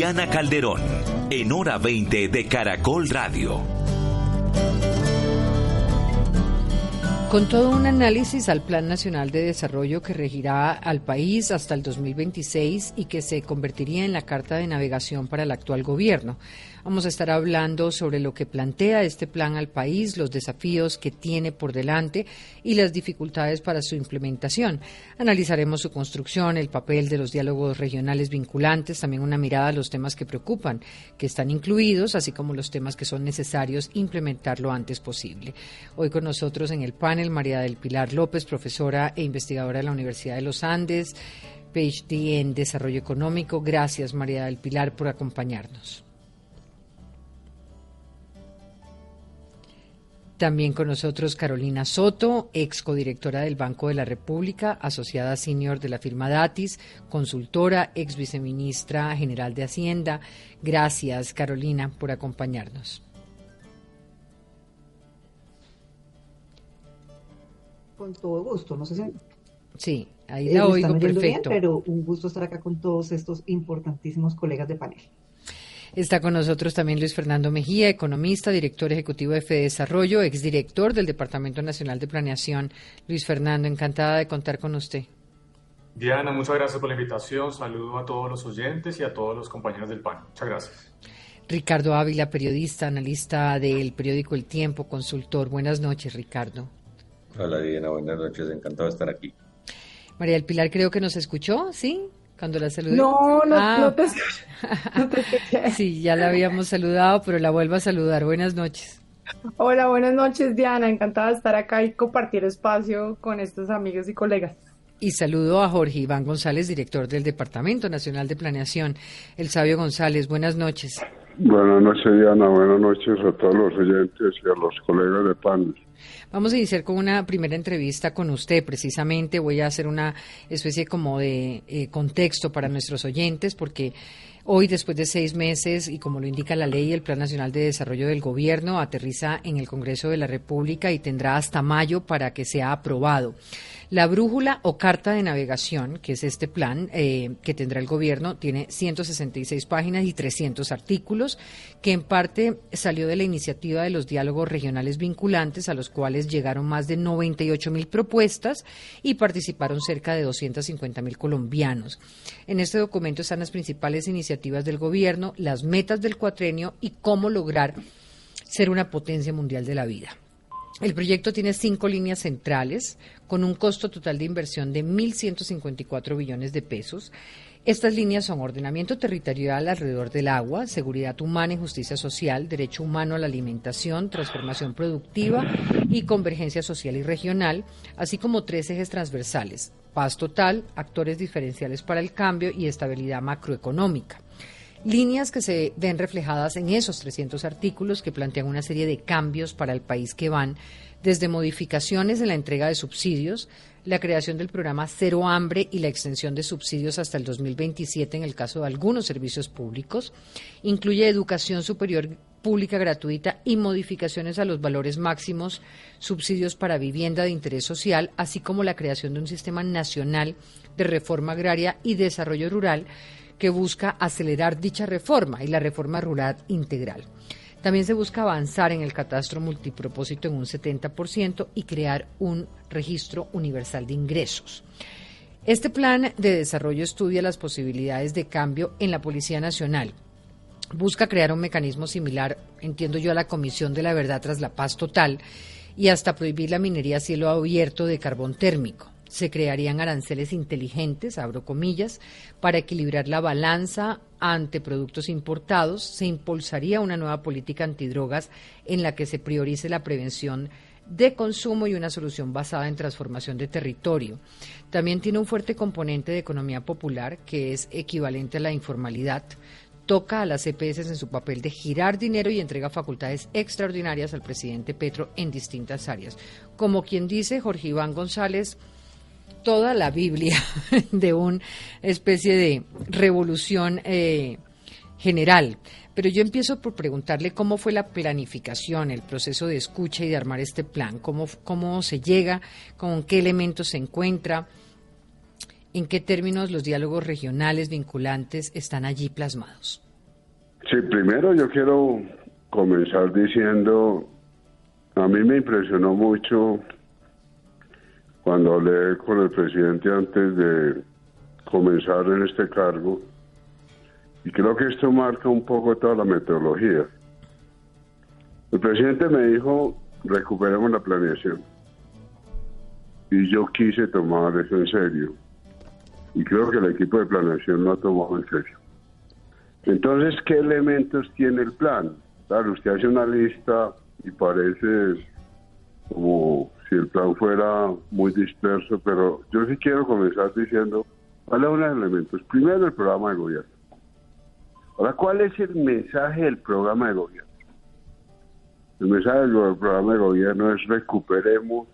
Diana Calderón, en hora 20 de Caracol Radio. Con todo un análisis al Plan Nacional de Desarrollo que regirá al país hasta el 2026 y que se convertiría en la carta de navegación para el actual gobierno. Vamos a estar hablando sobre lo que plantea este plan al país, los desafíos que tiene por delante y las dificultades para su implementación. Analizaremos su construcción, el papel de los diálogos regionales vinculantes, también una mirada a los temas que preocupan, que están incluidos, así como los temas que son necesarios implementar lo antes posible. Hoy con nosotros en el panel María del Pilar López, profesora e investigadora de la Universidad de los Andes. PhD en Desarrollo Económico. Gracias, María del Pilar, por acompañarnos. También con nosotros Carolina Soto, ex codirectora del Banco de la República, asociada senior de la firma Datis, consultora, ex viceministra general de Hacienda. Gracias, Carolina, por acompañarnos. Con todo gusto, no sé si... Sí, ahí la oigo perfecto. pero un gusto estar acá con todos estos importantísimos colegas de panel. Está con nosotros también Luis Fernando Mejía, economista, director ejecutivo de Fede Desarrollo, exdirector del Departamento Nacional de Planeación. Luis Fernando, encantada de contar con usted. Diana, muchas gracias por la invitación. Saludo a todos los oyentes y a todos los compañeros del PAN. Muchas gracias. Ricardo Ávila, periodista, analista del periódico El Tiempo, consultor. Buenas noches, Ricardo. Hola, Diana. Buenas noches. Encantado de estar aquí. María del Pilar creo que nos escuchó, ¿sí? Cuando la saludé? No, no, ah. no te escuché. sí, ya la habíamos saludado, pero la vuelvo a saludar. Buenas noches. Hola, buenas noches, Diana. Encantada de estar acá y compartir espacio con estos amigos y colegas. Y saludo a Jorge Iván González, director del Departamento Nacional de Planeación. El Sabio González, buenas noches. Buenas noches, Diana. Buenas noches a todos los oyentes y a los colegas de panel. Vamos a iniciar con una primera entrevista con usted. Precisamente voy a hacer una especie como de eh, contexto para nuestros oyentes, porque hoy, después de seis meses, y como lo indica la ley, el Plan Nacional de Desarrollo del Gobierno aterriza en el Congreso de la República y tendrá hasta mayo para que sea aprobado. La brújula o carta de navegación, que es este plan eh, que tendrá el gobierno, tiene 166 páginas y 300 artículos, que en parte salió de la iniciativa de los diálogos regionales vinculantes, a los cuales llegaron más de 98 mil propuestas y participaron cerca de 250 mil colombianos. En este documento están las principales iniciativas del gobierno, las metas del cuatrenio y cómo lograr ser una potencia mundial de la vida. El proyecto tiene cinco líneas centrales con un costo total de inversión de 1.154 billones de pesos. Estas líneas son ordenamiento territorial alrededor del agua, seguridad humana y justicia social, derecho humano a la alimentación, transformación productiva y convergencia social y regional, así como tres ejes transversales, paz total, actores diferenciales para el cambio y estabilidad macroeconómica líneas que se ven reflejadas en esos 300 artículos que plantean una serie de cambios para el país que van desde modificaciones en la entrega de subsidios, la creación del programa Cero Hambre y la extensión de subsidios hasta el 2027 en el caso de algunos servicios públicos, incluye educación superior pública gratuita y modificaciones a los valores máximos, subsidios para vivienda de interés social, así como la creación de un sistema nacional de reforma agraria y desarrollo rural que busca acelerar dicha reforma y la reforma rural integral. También se busca avanzar en el catastro multipropósito en un 70% y crear un registro universal de ingresos. Este plan de desarrollo estudia las posibilidades de cambio en la Policía Nacional. Busca crear un mecanismo similar, entiendo yo, a la Comisión de la Verdad tras la Paz Total y hasta prohibir la minería a cielo abierto de carbón térmico se crearían aranceles inteligentes, abro comillas, para equilibrar la balanza ante productos importados, se impulsaría una nueva política antidrogas en la que se priorice la prevención de consumo y una solución basada en transformación de territorio. También tiene un fuerte componente de economía popular que es equivalente a la informalidad. Toca a las EPS en su papel de girar dinero y entrega facultades extraordinarias al presidente Petro en distintas áreas. Como quien dice Jorge Iván González, toda la Biblia de una especie de revolución eh, general. Pero yo empiezo por preguntarle cómo fue la planificación, el proceso de escucha y de armar este plan, cómo, cómo se llega, con qué elementos se encuentra, en qué términos los diálogos regionales vinculantes están allí plasmados. Sí, primero yo quiero comenzar diciendo, a mí me impresionó mucho cuando hablé con el presidente antes de comenzar en este cargo, y creo que esto marca un poco toda la metodología. El presidente me dijo, recuperemos la planeación. Y yo quise tomar eso en serio. Y creo que el equipo de planeación lo ha tomado en serio. Entonces, ¿qué elementos tiene el plan? Claro, usted hace una lista y parece como si el plan fuera muy disperso, pero yo sí quiero comenzar diciendo, ¿cuáles son los elementos? Primero, el programa de gobierno. Ahora, ¿cuál es el mensaje del programa de gobierno? El mensaje del programa de gobierno es recuperemos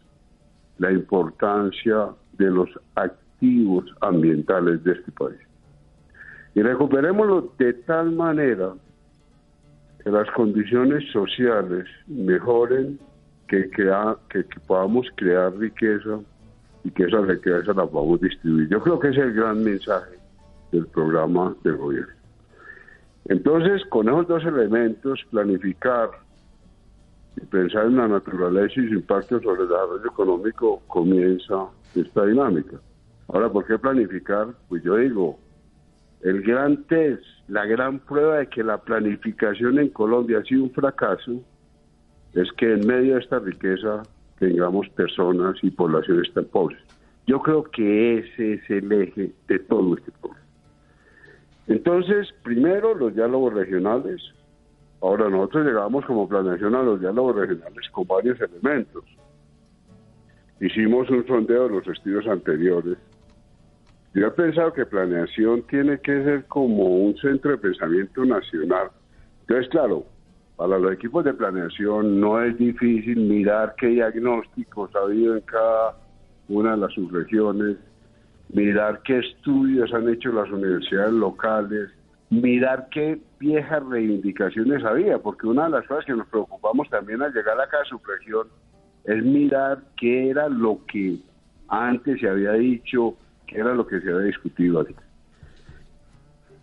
la importancia de los activos ambientales de este país. Y recuperémoslo de tal manera que las condiciones sociales mejoren, que, que, podamos crear riqueza y que esa riqueza la podamos distribuir. Yo creo que es el gran mensaje del programa de gobierno. Entonces, con esos dos elementos, planificar y pensar en la naturaleza y su impacto sobre el desarrollo económico, comienza esta dinámica. Ahora, ¿por qué planificar? Pues yo digo, el gran test, la gran prueba de que la planificación en Colombia ha sido un fracaso, es que en medio de esta riqueza tengamos personas y poblaciones tan pobres. Yo creo que ese es el eje de todo este problema. Entonces, primero los diálogos regionales. Ahora nosotros llegamos como planeación a los diálogos regionales con varios elementos. Hicimos un sondeo de los estudios anteriores. Yo he pensado que planeación tiene que ser como un centro de pensamiento nacional. Entonces, claro, para los equipos de planeación no es difícil mirar qué diagnósticos ha habido en cada una de las subregiones, mirar qué estudios han hecho las universidades locales, mirar qué viejas reivindicaciones había, porque una de las cosas que nos preocupamos también al llegar a su región es mirar qué era lo que antes se había dicho, qué era lo que se había discutido.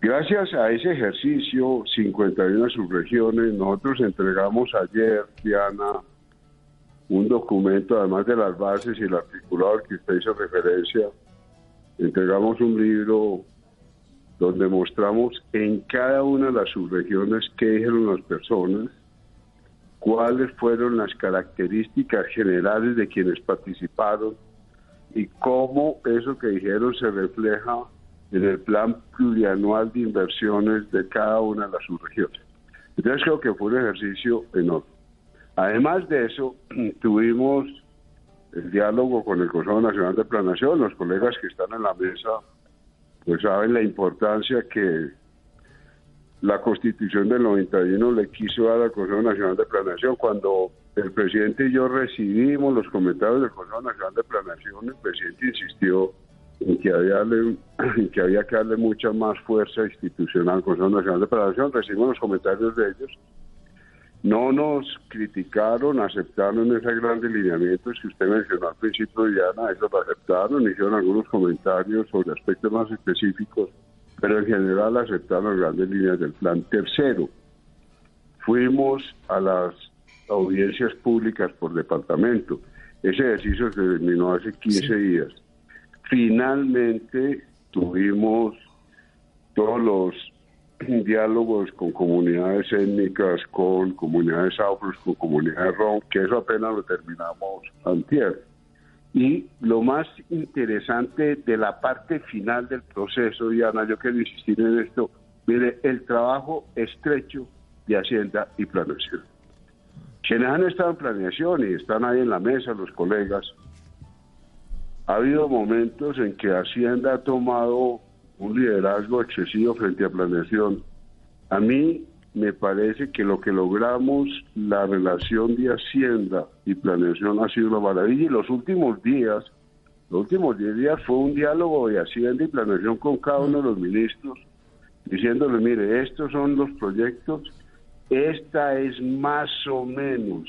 Gracias a ese ejercicio, 51 subregiones, nosotros entregamos ayer, Diana, un documento, además de las bases y el articulado al que usted hizo referencia, entregamos un libro donde mostramos en cada una de las subregiones qué dijeron las personas, cuáles fueron las características generales de quienes participaron y cómo eso que dijeron se refleja en el plan plurianual de inversiones de cada una de las subregiones. Entonces creo que fue un ejercicio enorme. Además de eso, tuvimos el diálogo con el Consejo Nacional de Planación. Los colegas que están en la mesa pues saben la importancia que la Constitución del 91 le quiso dar al Consejo Nacional de Planación. Cuando el presidente y yo recibimos los comentarios del Consejo Nacional de Planación, el presidente insistió en que había, en que, había que darle mucha más fuerza institucional al Consejo Nacional de Planación. Recibimos los comentarios de ellos no nos criticaron, aceptaron esos grandes lineamientos que usted mencionó al principio, Diana, eso lo aceptaron, hicieron algunos comentarios sobre aspectos más específicos, pero en general aceptaron las grandes líneas del plan. Tercero, fuimos a las audiencias públicas por departamento. Ese ejercicio se terminó hace 15 días. Finalmente tuvimos todos los diálogos con comunidades étnicas, con comunidades afros, con comunidades rom, que eso apenas lo terminamos antier. Y lo más interesante de la parte final del proceso, Diana, yo quiero insistir en esto, mire, el trabajo estrecho de Hacienda y Planeación. quienes han estado en planeación y están ahí en la mesa, los colegas, ha habido momentos en que Hacienda ha tomado un liderazgo excesivo frente a planeación. A mí me parece que lo que logramos, la relación de Hacienda y planeación ha sido una maravilla. Y los últimos días, los últimos 10 días fue un diálogo de Hacienda y planeación con cada uno de los ministros, diciéndole, mire, estos son los proyectos, esta es más o menos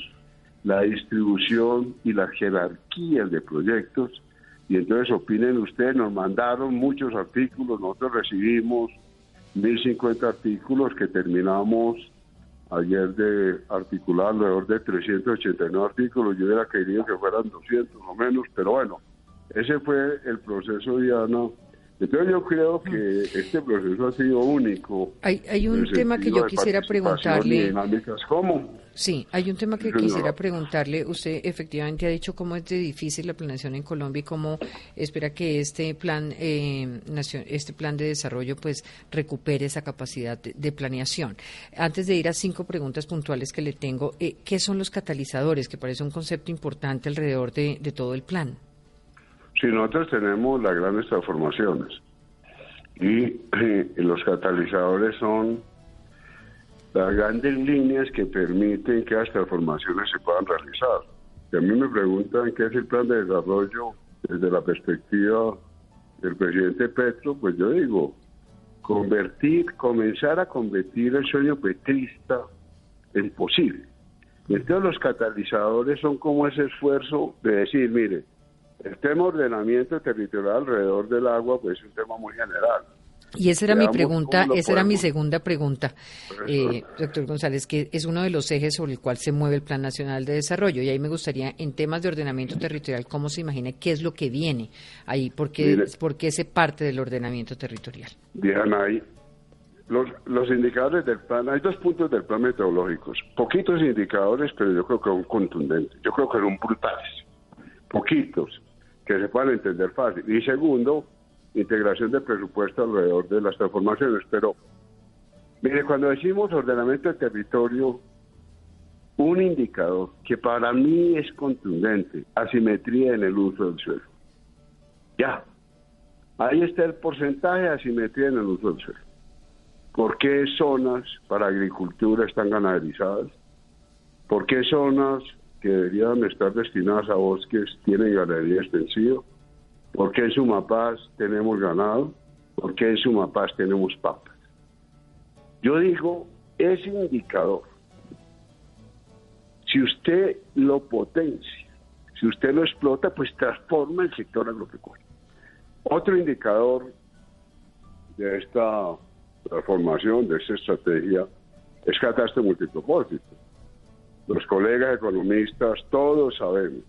la distribución y la jerarquía de proyectos y entonces opinen ustedes, nos mandaron muchos artículos, nosotros recibimos 1050 artículos que terminamos ayer de articular alrededor de 389 artículos, yo hubiera querido que fueran 200 o menos, pero bueno, ese fue el proceso, Diana, entonces yo creo que este proceso ha sido único. Hay, hay un tema que yo quisiera preguntarle. ¿Cómo? Sí, hay un tema que quisiera preguntarle. Usted efectivamente ha dicho cómo es de difícil la planeación en Colombia y cómo espera que este plan, eh, este plan de desarrollo, pues recupere esa capacidad de, planeación. Antes de ir a cinco preguntas puntuales que le tengo, eh, ¿qué son los catalizadores? Que parece un concepto importante alrededor de todo el plan. Si nosotros tenemos las grandes transformaciones y, los catalizadores son las grandes líneas que permiten que las transformaciones se puedan realizar. Si a mí me preguntan qué es el plan de desarrollo desde la perspectiva del presidente Petro, pues yo digo, convertir, comenzar a convertir el sueño petrista en posible. Entonces los catalizadores son como ese esfuerzo de decir, mire, el tema ordenamiento territorial alrededor del agua pues es un tema muy general. Y esa era mi pregunta, esa era mi segunda pregunta, eh, doctor González, que es uno de los ejes sobre el cual se mueve el Plan Nacional de Desarrollo. Y ahí me gustaría, en temas de ordenamiento territorial, cómo se imagina qué es lo que viene ahí, porque qué, se parte del ordenamiento territorial. Diana, ahí los, los indicadores del plan, hay dos puntos del plan metodológicos, poquitos indicadores, pero yo creo que son contundentes, yo creo que son brutales, poquitos que se puedan entender fácil. Y segundo, integración del presupuesto alrededor de las transformaciones. Pero, mire, cuando decimos ordenamiento del territorio, un indicador que para mí es contundente, asimetría en el uso del suelo. Ya, ahí está el porcentaje de asimetría en el uso del suelo. ¿Por qué zonas para agricultura están ganaderizadas? ¿Por qué zonas que deberían estar destinadas a bosques tienen ganadería extensiva? ¿Por qué en Sumapaz tenemos ganado? ¿Por qué en Sumapaz tenemos papas? Yo digo, ese indicador, si usted lo potencia, si usted lo explota, pues transforma el sector agropecuario. Otro indicador de esta transformación, de esta estrategia, es catástrofe multipropósito los colegas economistas, todos sabemos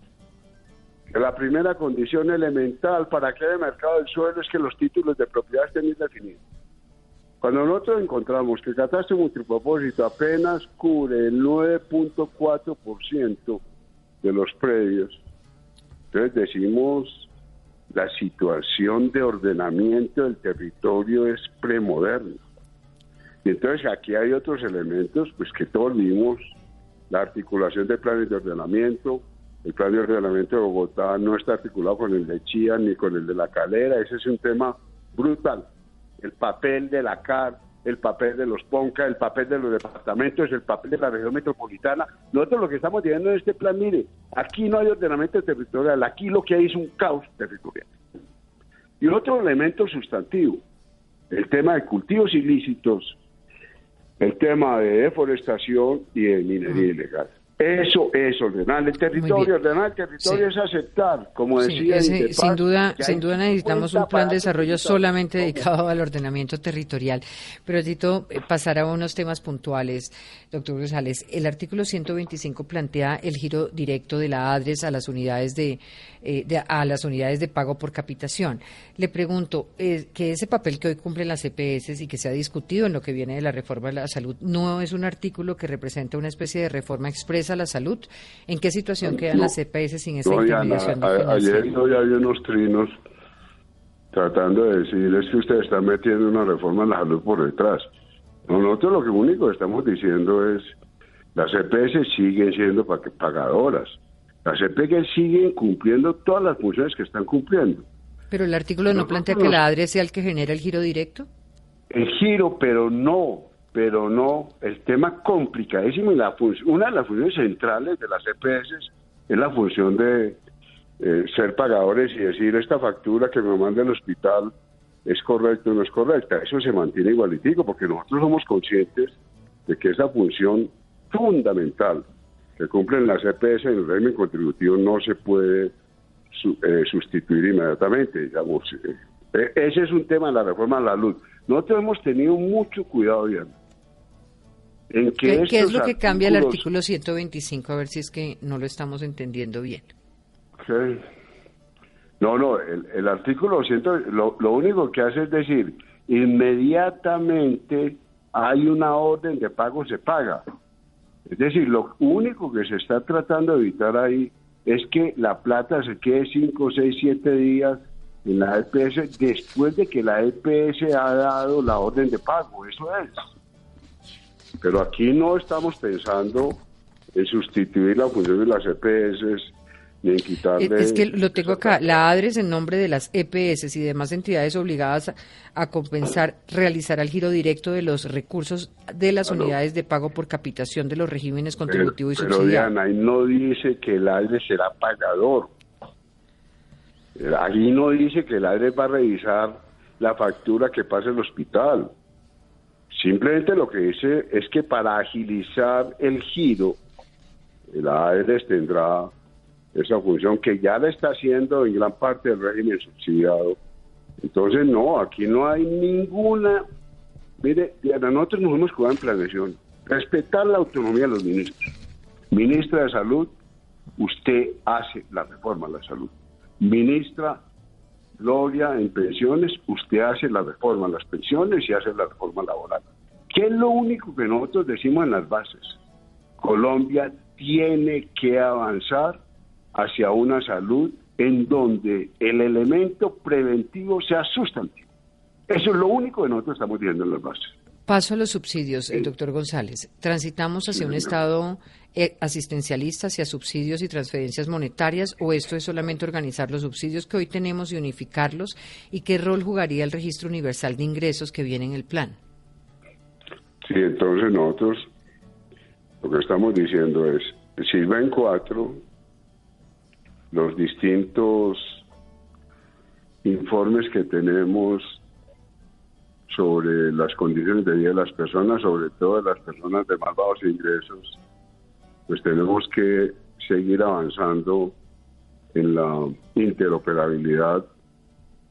la primera condición elemental para que haya mercado del suelo es que los títulos de propiedad estén bien definidos. Cuando nosotros encontramos que el catástrofe multipropósito apenas cubre el 9.4% de los predios, entonces decimos la situación de ordenamiento del territorio es premoderna. Y entonces aquí hay otros elementos pues que todos vimos la articulación de planes de ordenamiento. El plan de ordenamiento de Bogotá no está articulado con el de Chía ni con el de la Calera. Ese es un tema brutal. El papel de la CAR, el papel de los PONCA, el papel de los departamentos, el papel de la región metropolitana. Nosotros lo que estamos diciendo en este plan, mire, aquí no hay ordenamiento territorial, aquí lo que hay es un caos territorial. Y otro elemento sustantivo, el tema de cultivos ilícitos el tema de deforestación y de minería ilegal. Eso es ordenar el territorio. Ordenar el territorio es aceptar, como decía. sin duda, sin duda necesitamos un plan de desarrollo solamente dedicado al ordenamiento territorial. Pero Tito, eh, pasar a unos temas puntuales, doctor González. El artículo 125 plantea el giro directo de la ADRES a las unidades de, eh, a las unidades de pago por capitación. Le pregunto eh, que ese papel que hoy cumplen las EPS y que se ha discutido en lo que viene de la reforma de la salud no es un artículo que representa una especie de reforma expresa a la salud? ¿En qué situación quedan las CPS sin esa intermediación? ayer no ya había unos trinos tratando de decir es que usted está metiendo una reforma en la salud por detrás. Nosotros lo que único que estamos diciendo es Las EPS siguen siendo pagadoras. Las EPS siguen cumpliendo todas las funciones que están cumpliendo. Pero el artículo no, plantea que la ADRE sea el que genera el giro directo. El giro, pero no, pero no. El tema complicadísimo y la una de las funciones centrales de las EPS es la función de eh, ser pagadores y decir esta factura que me manda el hospital es correcta o no es correcta. Eso se mantiene igualitico porque nosotros somos conscientes de que esa función fundamental que cumplen las EPS en el régimen contributivo no se puede eh, sustituir inmediatamente. Digamos. Eh, eh, ese es un tema de la reforma de la luz. Nosotros hemos tenido mucho cuidado. En que ¿Qué, es lo que cambia el artículo 125? A ver si es que no lo estamos entendiendo bien. No, no, el, artículo 100, lo, lo único que hace es decir, inmediatamente hay una orden de pago, se paga. Es decir, lo único que se está tratando de evitar ahí es que la plata se quede 5, 6, 7 días en la EPS después de que la EPS ha dado la orden de pago, eso es. Pero aquí no estamos pensando en sustituir la función de las EPS es que lo tengo acá, la ADRES en nombre de las EPS y demás entidades obligadas a, compensar, realizará el giro directo de los recursos de las unidades de pago por capitación de los regímenes contributivos y subsidiarios. Pero Diana, ahí no dice que el ADRES será pagador. Ahí no dice que el ADRES va a revisar la factura que pasa el hospital. Simplemente lo que dice es que para agilizar el giro, el ADRES tendrá esa función que ya la está haciendo en gran parte del régimen subsidiado. Entonces, no, aquí no hay ninguna... Mire, nosotros nos hemos cuidado en planeación. Respetar la autonomía de los ministros. Ministra de Salud, usted hace la reforma de la salud. Ministra Gloria en pensiones, usted hace la reforma en las pensiones y hace la reforma laboral. ¿Qué es lo único que nosotros decimos en las bases? Colombia tiene que avanzar hacia una salud en donde el elemento preventivo sea sustantivo. Eso es lo único que nosotros estamos viendo en las bases. Paso a los subsidios, el doctor González. ¿Transitamos hacia un Estado eh, asistencialista, hacia subsidios y transferencias monetarias, o esto es solamente organizar los subsidios que hoy tenemos y unificarlos? ¿Y qué rol jugaría el registro universal de ingresos que viene en el plan? Sí, entonces nosotros lo que estamos diciendo es, si ven cuatro, los distintos informes que tenemos sobre las condiciones de vida de las personas, sobre todo de las personas de más bajos ingresos, pues tenemos que seguir avanzando en la interoperabilidad.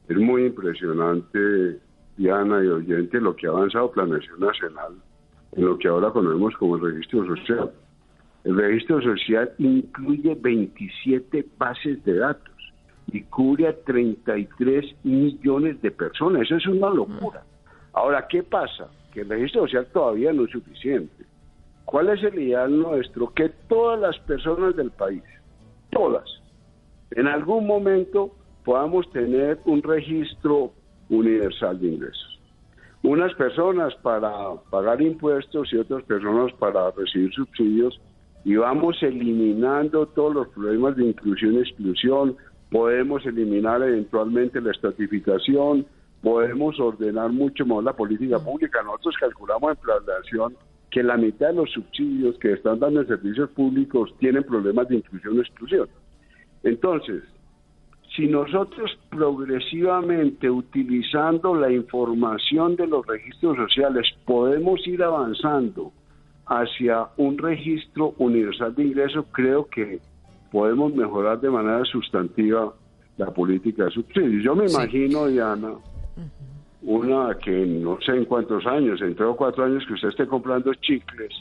Es muy impresionante, Diana y oyente, lo que ha avanzado Planeación Nacional en lo que ahora conocemos como el registro social. El registro social incluye 27 bases de datos y cubre a 33 millones de personas. Eso es una locura. Ahora, ¿qué pasa? Que el registro social todavía no es suficiente. ¿Cuál es el ideal nuestro? Que todas las personas del país, todas, en algún momento podamos tener un registro universal de ingresos. Unas personas para pagar impuestos y otras personas para recibir subsidios y vamos eliminando todos los problemas de inclusión y exclusión, podemos eliminar eventualmente la estratificación, podemos ordenar mucho más la política pública. Nosotros calculamos en planeación que la mitad de los subsidios que están dando en servicios públicos tienen problemas de inclusión y exclusión. Entonces, si nosotros progresivamente utilizando la información de los registros sociales podemos ir avanzando hacia un registro universal de ingresos, creo que podemos mejorar de manera sustantiva la política de subsidios. Yo me imagino, Diana, una que no sé en cuántos años, en tres o cuatro años que usted esté comprando chicles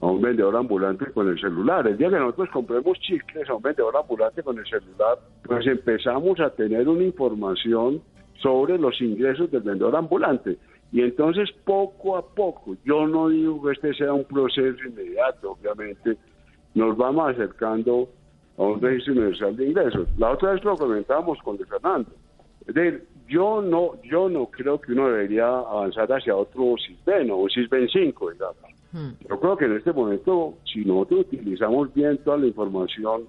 a un vendedor ambulante con el celular. El día que nosotros compremos chicles a un vendedor ambulante con el celular, pues empezamos a tener una información sobre los ingresos del vendedor ambulante. Y entonces poco a poco, yo no digo que este sea un proceso inmediato, obviamente, nos vamos acercando a un registro universal de ingresos. La otra vez lo comentábamos con Fernando. Es decir, yo no, yo no creo que uno debería avanzar hacia otro SISBEN o un SISBEN 5, digamos. Hmm. Yo creo que en este momento, si nosotros utilizamos bien toda la información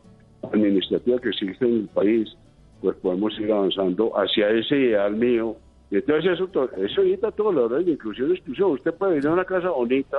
administrativa que existe en el país, pues podemos ir avanzando hacia ese ideal mío. Y entonces eso, eso evita todo lo de inclusión y exclusión. Usted puede vivir en una casa bonita,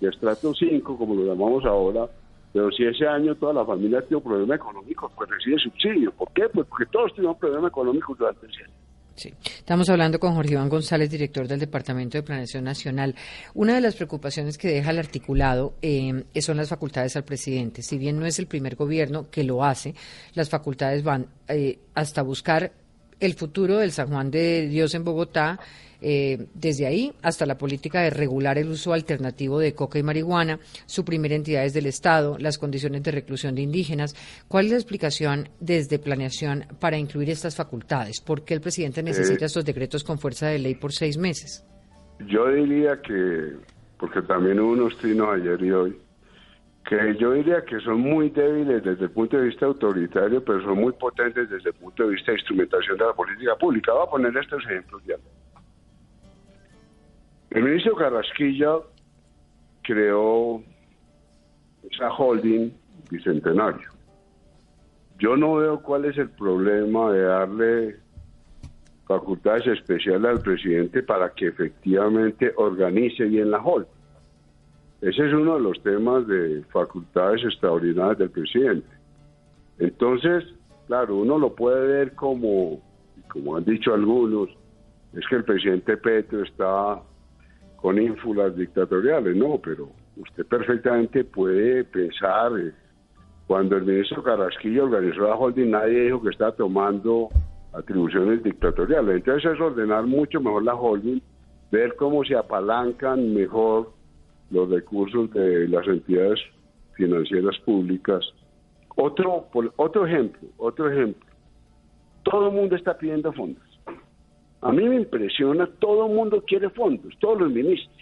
de estrato 5, como lo llamamos ahora, pero si ese año toda la familia tiene un problema económico, pues recibe subsidio. ¿Por qué? Pues porque todos tuvimos problemas económicos durante ese año. Sí. Estamos hablando con Jorge Iván González, director del Departamento de Planeación Nacional. Una de las preocupaciones que deja el articulado eh, son las facultades al presidente. Si bien no es el primer gobierno que lo hace, las facultades van eh, hasta buscar el futuro del San Juan de Dios en Bogotá, eh, desde ahí hasta la política de regular el uso alternativo de coca y marihuana, suprimir entidades del Estado, las condiciones de reclusión de indígenas. ¿Cuál es la explicación desde planeación para incluir estas facultades? ¿Por qué el presidente necesita estos decretos con fuerza de ley por seis meses? Yo diría que, porque también hubo unos trinos ayer y hoy, que yo diría que son muy débiles desde el punto de vista autoritario, pero son muy potentes desde el punto de vista de instrumentación de la política pública. Voy a poner estos ejemplos ya. El ministro Carrasquilla creó esa holding bicentenario. Yo no veo cuál es el problema de darle facultades especiales al presidente para que efectivamente organice bien la holding. Ese es uno de los temas de facultades extraordinarias del presidente. Entonces, claro, uno lo puede ver como, como han dicho algunos, es que el presidente Petro está con ínfulas dictatoriales. No, pero usted perfectamente puede pensar, eh, cuando el ministro Carrasquillo organizó la holding, nadie dijo que estaba tomando atribuciones dictatoriales. Entonces es ordenar mucho mejor la holding, ver cómo se apalancan mejor los recursos de las entidades financieras públicas. Otro, otro ejemplo, otro ejemplo. Todo el mundo está pidiendo fondos. A mí me impresiona, todo el mundo quiere fondos, todos los ministros.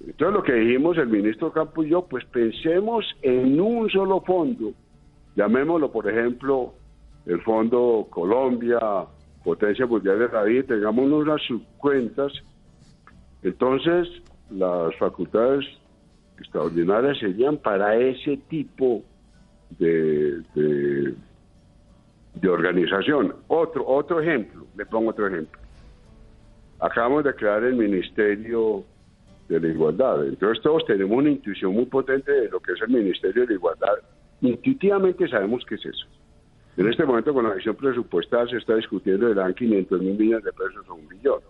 Entonces lo que dijimos el ministro Campo y yo, pues pensemos en un solo fondo, llamémoslo por ejemplo el Fondo Colombia, Potencia Mundial de la Vida, tengamos unas subcuentas, entonces las facultades extraordinarias serían para ese tipo de, de, organización. Otro, otro ejemplo, le pongo otro ejemplo. Acabamos de crear el Ministerio de la Igualdad. Entonces todos tenemos una intuición muy potente de lo que es el Ministerio de la Igualdad. Intuitivamente sabemos qué es eso. En este momento con la visión presupuestal se está discutiendo de dan 500 mil millones de pesos o un billón.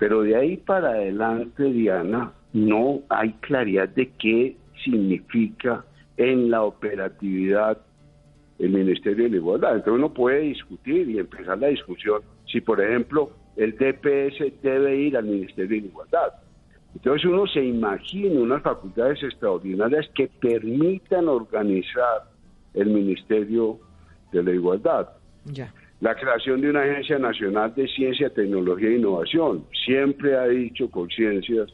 Pero de ahí para adelante, Diana, no hay claridad de qué significa en la operatividad el Ministerio de la Igualdad. Entonces uno puede discutir y empezar la discusión si, por ejemplo, el DPS debe ir al Ministerio de la Igualdad. Entonces uno se imagina unas facultades extraordinarias que permitan organizar el Ministerio de la Igualdad. Ya. La creación de una Agencia Nacional de Ciencia, Tecnología e Innovación. Siempre ha dicho Conciencias,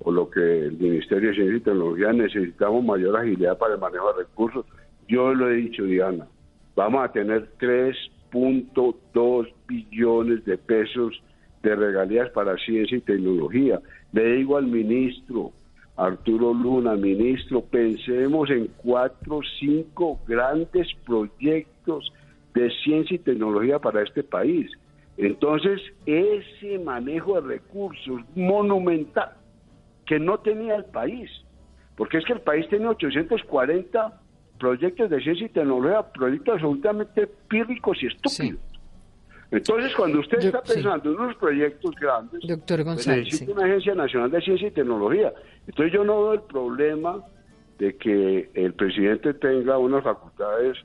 o lo que el Ministerio de Ciencia y Tecnología necesitamos mayor agilidad para el manejo de recursos. Yo lo he dicho, Diana, vamos a tener 3.2 billones de pesos de regalías para ciencia y tecnología. Le digo al ministro Arturo Luna, ministro, pensemos en cuatro cinco grandes proyectos de ciencia y tecnología para este país. Entonces, ese manejo de recursos monumental que no tenía el país, porque es que el país tiene 840 proyectos de ciencia y tecnología, proyectos absolutamente pírricos y estúpidos. Entonces, cuando usted está sí. pensando en unos proyectos grandes, Doctor pues González, necesita sí. una agencia nacional de ciencia y tecnología. Entonces yo no veo el problema de que el presidente tenga unas facultades.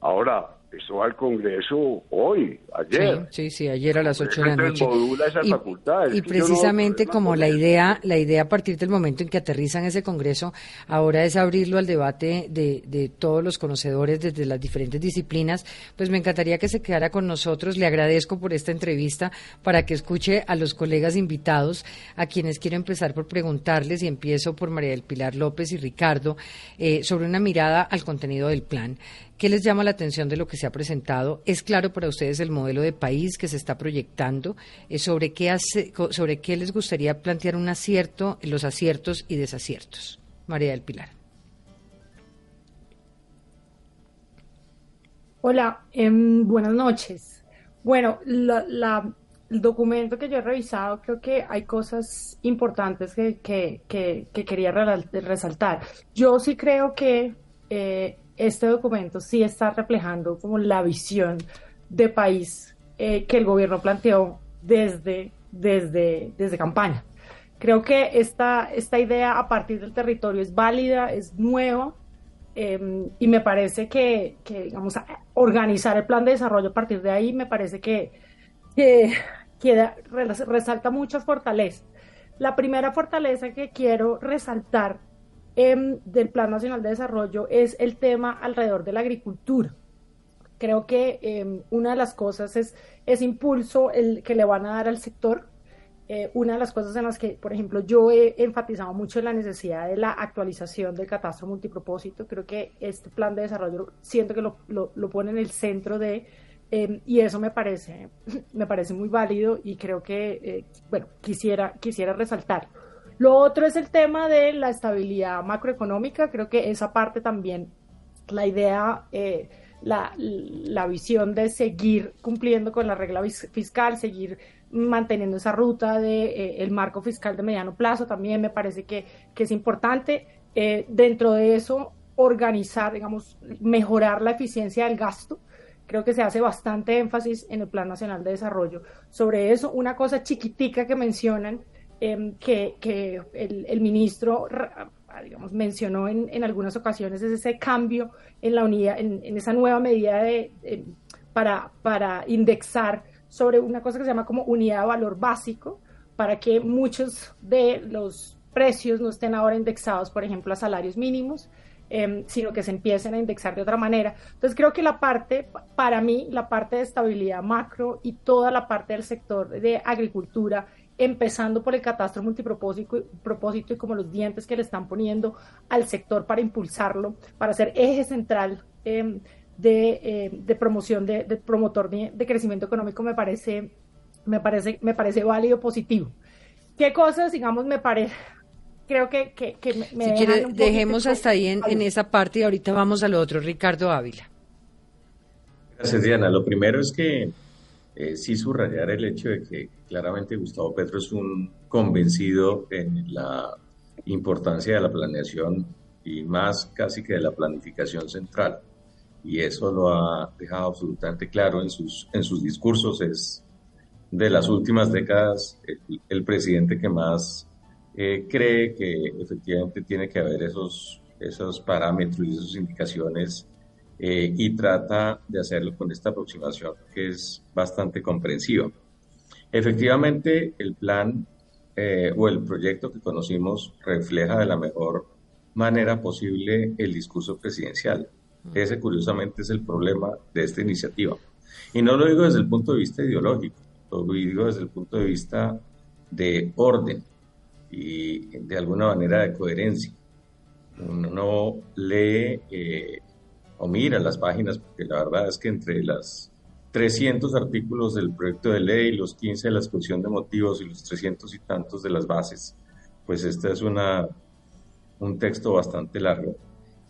Ahora, eso al Congreso hoy, ayer. Sí, sí, sí, ayer a las 8 de la noche. modula Y, no precisamente como la idea, la idea a partir del momento en que aterrizan ese Congreso, ahora es abrirlo al debate de, de todos los conocedores desde las diferentes disciplinas, pues me encantaría que se quedara con nosotros. Le agradezco por esta entrevista para que escuche a los colegas invitados, a quienes quiero empezar por preguntarles, y empiezo por María del Pilar López y Ricardo, eh, sobre una mirada al contenido del plan. ¿Qué les llama la atención de lo que se ha presentado? ¿Es claro para ustedes el modelo de país que se está proyectando? Eh, ¿Sobre qué, ¿Sobre qué les gustaría plantear un acierto, los aciertos y desaciertos? María del Pilar. Hola, em, buenas noches. Bueno, la, el documento que yo he revisado, creo que hay cosas importantes que, que, quería resaltar. Yo sí creo que eh, este documento sí está reflejando como la visión de país eh, que el gobierno planteó desde, desde, desde campaña. Creo que esta, esta idea a partir del territorio es válida, es nueva em, y me parece que, que, digamos, organizar el plan de desarrollo a partir de ahí me parece que, que, resalta muchas fortalezas. La primera fortaleza que quiero resaltar Em, del Plan Nacional de Desarrollo es el tema alrededor de la agricultura. Creo que em, una de las cosas es ese impulso el que le van a dar al sector. Eh, una de las cosas en las que, por ejemplo, yo he enfatizado mucho la necesidad de la actualización del catastro multipropósito. Creo que este plan de desarrollo siento que lo, lo, pone en el centro de, em, y eso me parece, me parece muy válido y creo que, eh, bueno, quisiera, quisiera resaltar. Lo otro es el tema de la estabilidad macroeconómica. Creo que esa parte también, la idea, eh, la, la, visión de seguir cumpliendo con la regla fiscal, seguir manteniendo esa ruta de eh, el marco fiscal de mediano plazo, también me parece que, que es importante. Eh, dentro de eso, organizar, digamos, mejorar la eficiencia del gasto. Creo que se hace bastante énfasis en el Plan Nacional de Desarrollo sobre eso. Una cosa chiquitica que mencionan Em, que, que el, ministro digamos, mencionó en, en, algunas ocasiones es ese cambio en la unidad, en, esa nueva medida de, para, para indexar sobre una cosa que se llama como unidad de valor básico, para que muchos de los precios no estén ahora indexados, por ejemplo, a salarios mínimos, em, sino que se empiecen a indexar de otra manera. Entonces creo que la parte, para mí, la parte de estabilidad macro y toda la parte del sector de agricultura empezando por el catastro multipropósito propósito y como los dientes que le están poniendo al sector para impulsarlo, para ser eje central em, de, em, de, promoción, de, promotor de, crecimiento económico, me parece, me parece, me parece válido, positivo. ¿Qué cosas, digamos, me parece, creo que, que, me, si quiere, dejemos hasta ahí en, en, esa parte y ahorita vamos a lo otro, Ricardo Ávila. Gracias, Diana. Lo primero es que eh, sí subrayar el hecho de que claramente Gustavo Petro es un convencido en la importancia de la planeación y más casi que de la planificación central. Y eso lo ha dejado absolutamente claro en sus, en sus discursos. Es de las últimas décadas el, presidente que más eh, cree que efectivamente tiene que haber esos, esos parámetros y esas indicaciones eh, y trata de hacerlo con esta aproximación que es bastante comprensiva. Efectivamente, el plan eh, o el proyecto que conocimos refleja de la mejor manera posible el discurso presidencial. Ese, curiosamente, es el problema de esta iniciativa. Y no lo digo desde el punto de vista ideológico, lo digo desde el punto de vista de orden y de alguna manera de coherencia. Uno no lee eh, o mira las páginas, porque la verdad es que entre las 300 artículos del proyecto de ley, los 15 de la exposición de motivos y los 300 y tantos de las bases, pues este es una, un texto bastante largo.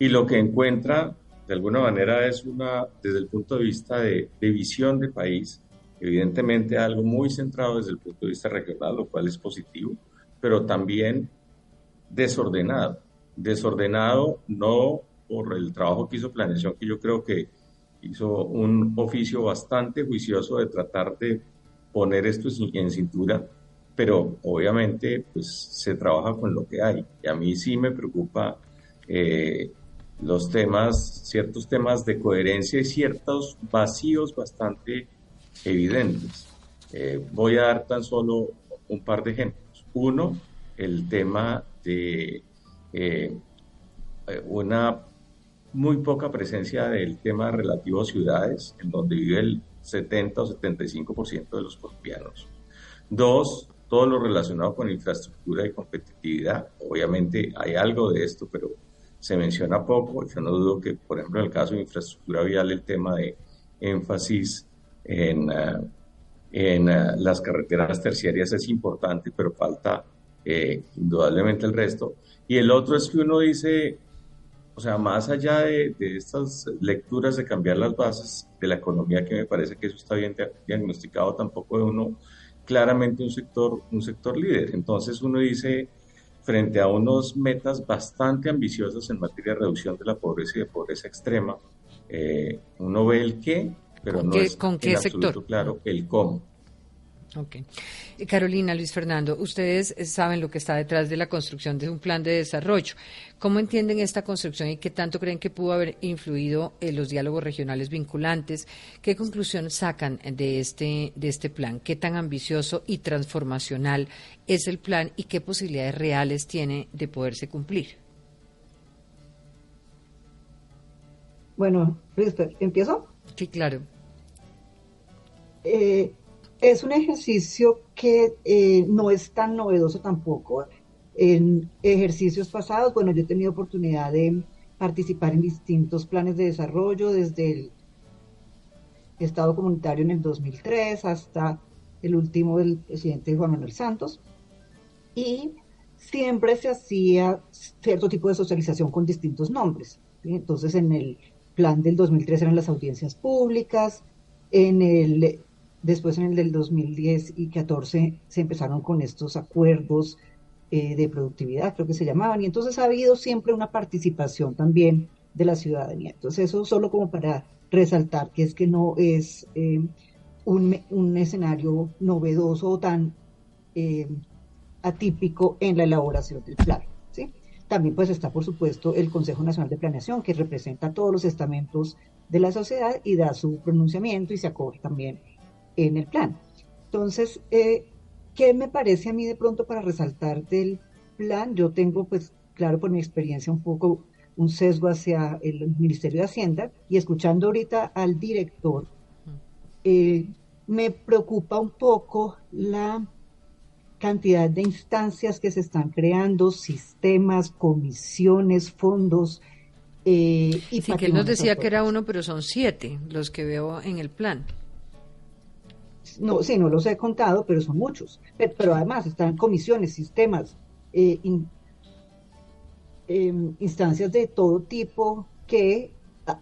Y lo que encuentra, de alguna manera, es una, desde el punto de vista de, de visión de país, evidentemente algo muy centrado desde el punto de vista regional, lo cual es positivo, pero también desordenado. Desordenado no por el trabajo que hizo Planeación, que yo creo que hizo un oficio bastante juicioso de tratar de poner esto en cintura, pero obviamente pues se trabaja con lo que hay. Y a mí sí me preocupa eh, los temas, ciertos temas de coherencia y ciertos vacíos bastante evidentes. Eh, voy a dar tan solo un par de ejemplos. Uno, el tema de eh, una muy poca presencia del tema relativo a ciudades, en donde vive el 70 o 75% de los colombianos. Dos, todo lo relacionado con infraestructura y competitividad. Obviamente hay algo de esto, pero se menciona poco. Yo no dudo que, por ejemplo, en el caso de infraestructura vial, el tema de énfasis en, eh, en eh, las carreteras terciarias es importante, pero falta eh, indudablemente el resto. Y el otro es que uno dice, o sea, más allá de, de, estas lecturas de cambiar las bases de la economía, que me parece que eso está bien diagnosticado, tampoco de uno claramente un sector, un sector líder. Entonces uno dice, frente a unos metas bastante ambiciosas en materia de reducción de la pobreza y de pobreza extrema, eh, uno ve el qué, pero no es ¿con qué sector? claro el cómo. Ok. Carolina, Luis Fernando, ustedes saben lo que está detrás de la construcción de un plan de desarrollo. ¿Cómo entienden esta construcción y qué tanto creen que pudo haber influido en los diálogos regionales vinculantes? ¿Qué conclusión sacan de este, de este plan? ¿Qué tan ambicioso y transformacional es el plan y qué posibilidades reales tiene de poderse cumplir? Bueno, ¿empiezo? Sí, claro. Eh, es un ejercicio que eh, no es tan novedoso tampoco. En ejercicios pasados, bueno, yo he tenido oportunidad de participar en distintos planes de desarrollo desde el Estado comunitario en el 2003 hasta el último del presidente Juan Manuel Santos. Y siempre se hacía cierto tipo de socialización con distintos nombres. Entonces, en el plan del 2003 eran las audiencias públicas, en el Después en el del 2010 y 14 se empezaron con estos acuerdos eh, de productividad, creo que se llamaban, y entonces ha habido siempre una participación también de la ciudadanía. Entonces eso solo como para resaltar que es que no es eh, un, escenario novedoso o tan eh, atípico en la elaboración del plan. ¿sí? También pues está por supuesto el Consejo Nacional de Planeación que representa a todos los estamentos de la sociedad y da su pronunciamiento y se acoge también en el plan. Entonces, eh, ¿qué me parece a mí de pronto para resaltar del plan? Yo tengo, pues, claro, por mi experiencia un poco un sesgo hacia el Ministerio de Hacienda y escuchando ahorita al director, eh, me preocupa un poco la cantidad de instancias que se están creando, sistemas, comisiones, fondos. Eh, y sí, que él nos decía que era uno, pero son siete los que veo en el plan no, sí, no los he contado, pero son muchos. Pero, además están comisiones, sistemas, eh, em, instancias de todo tipo que ah,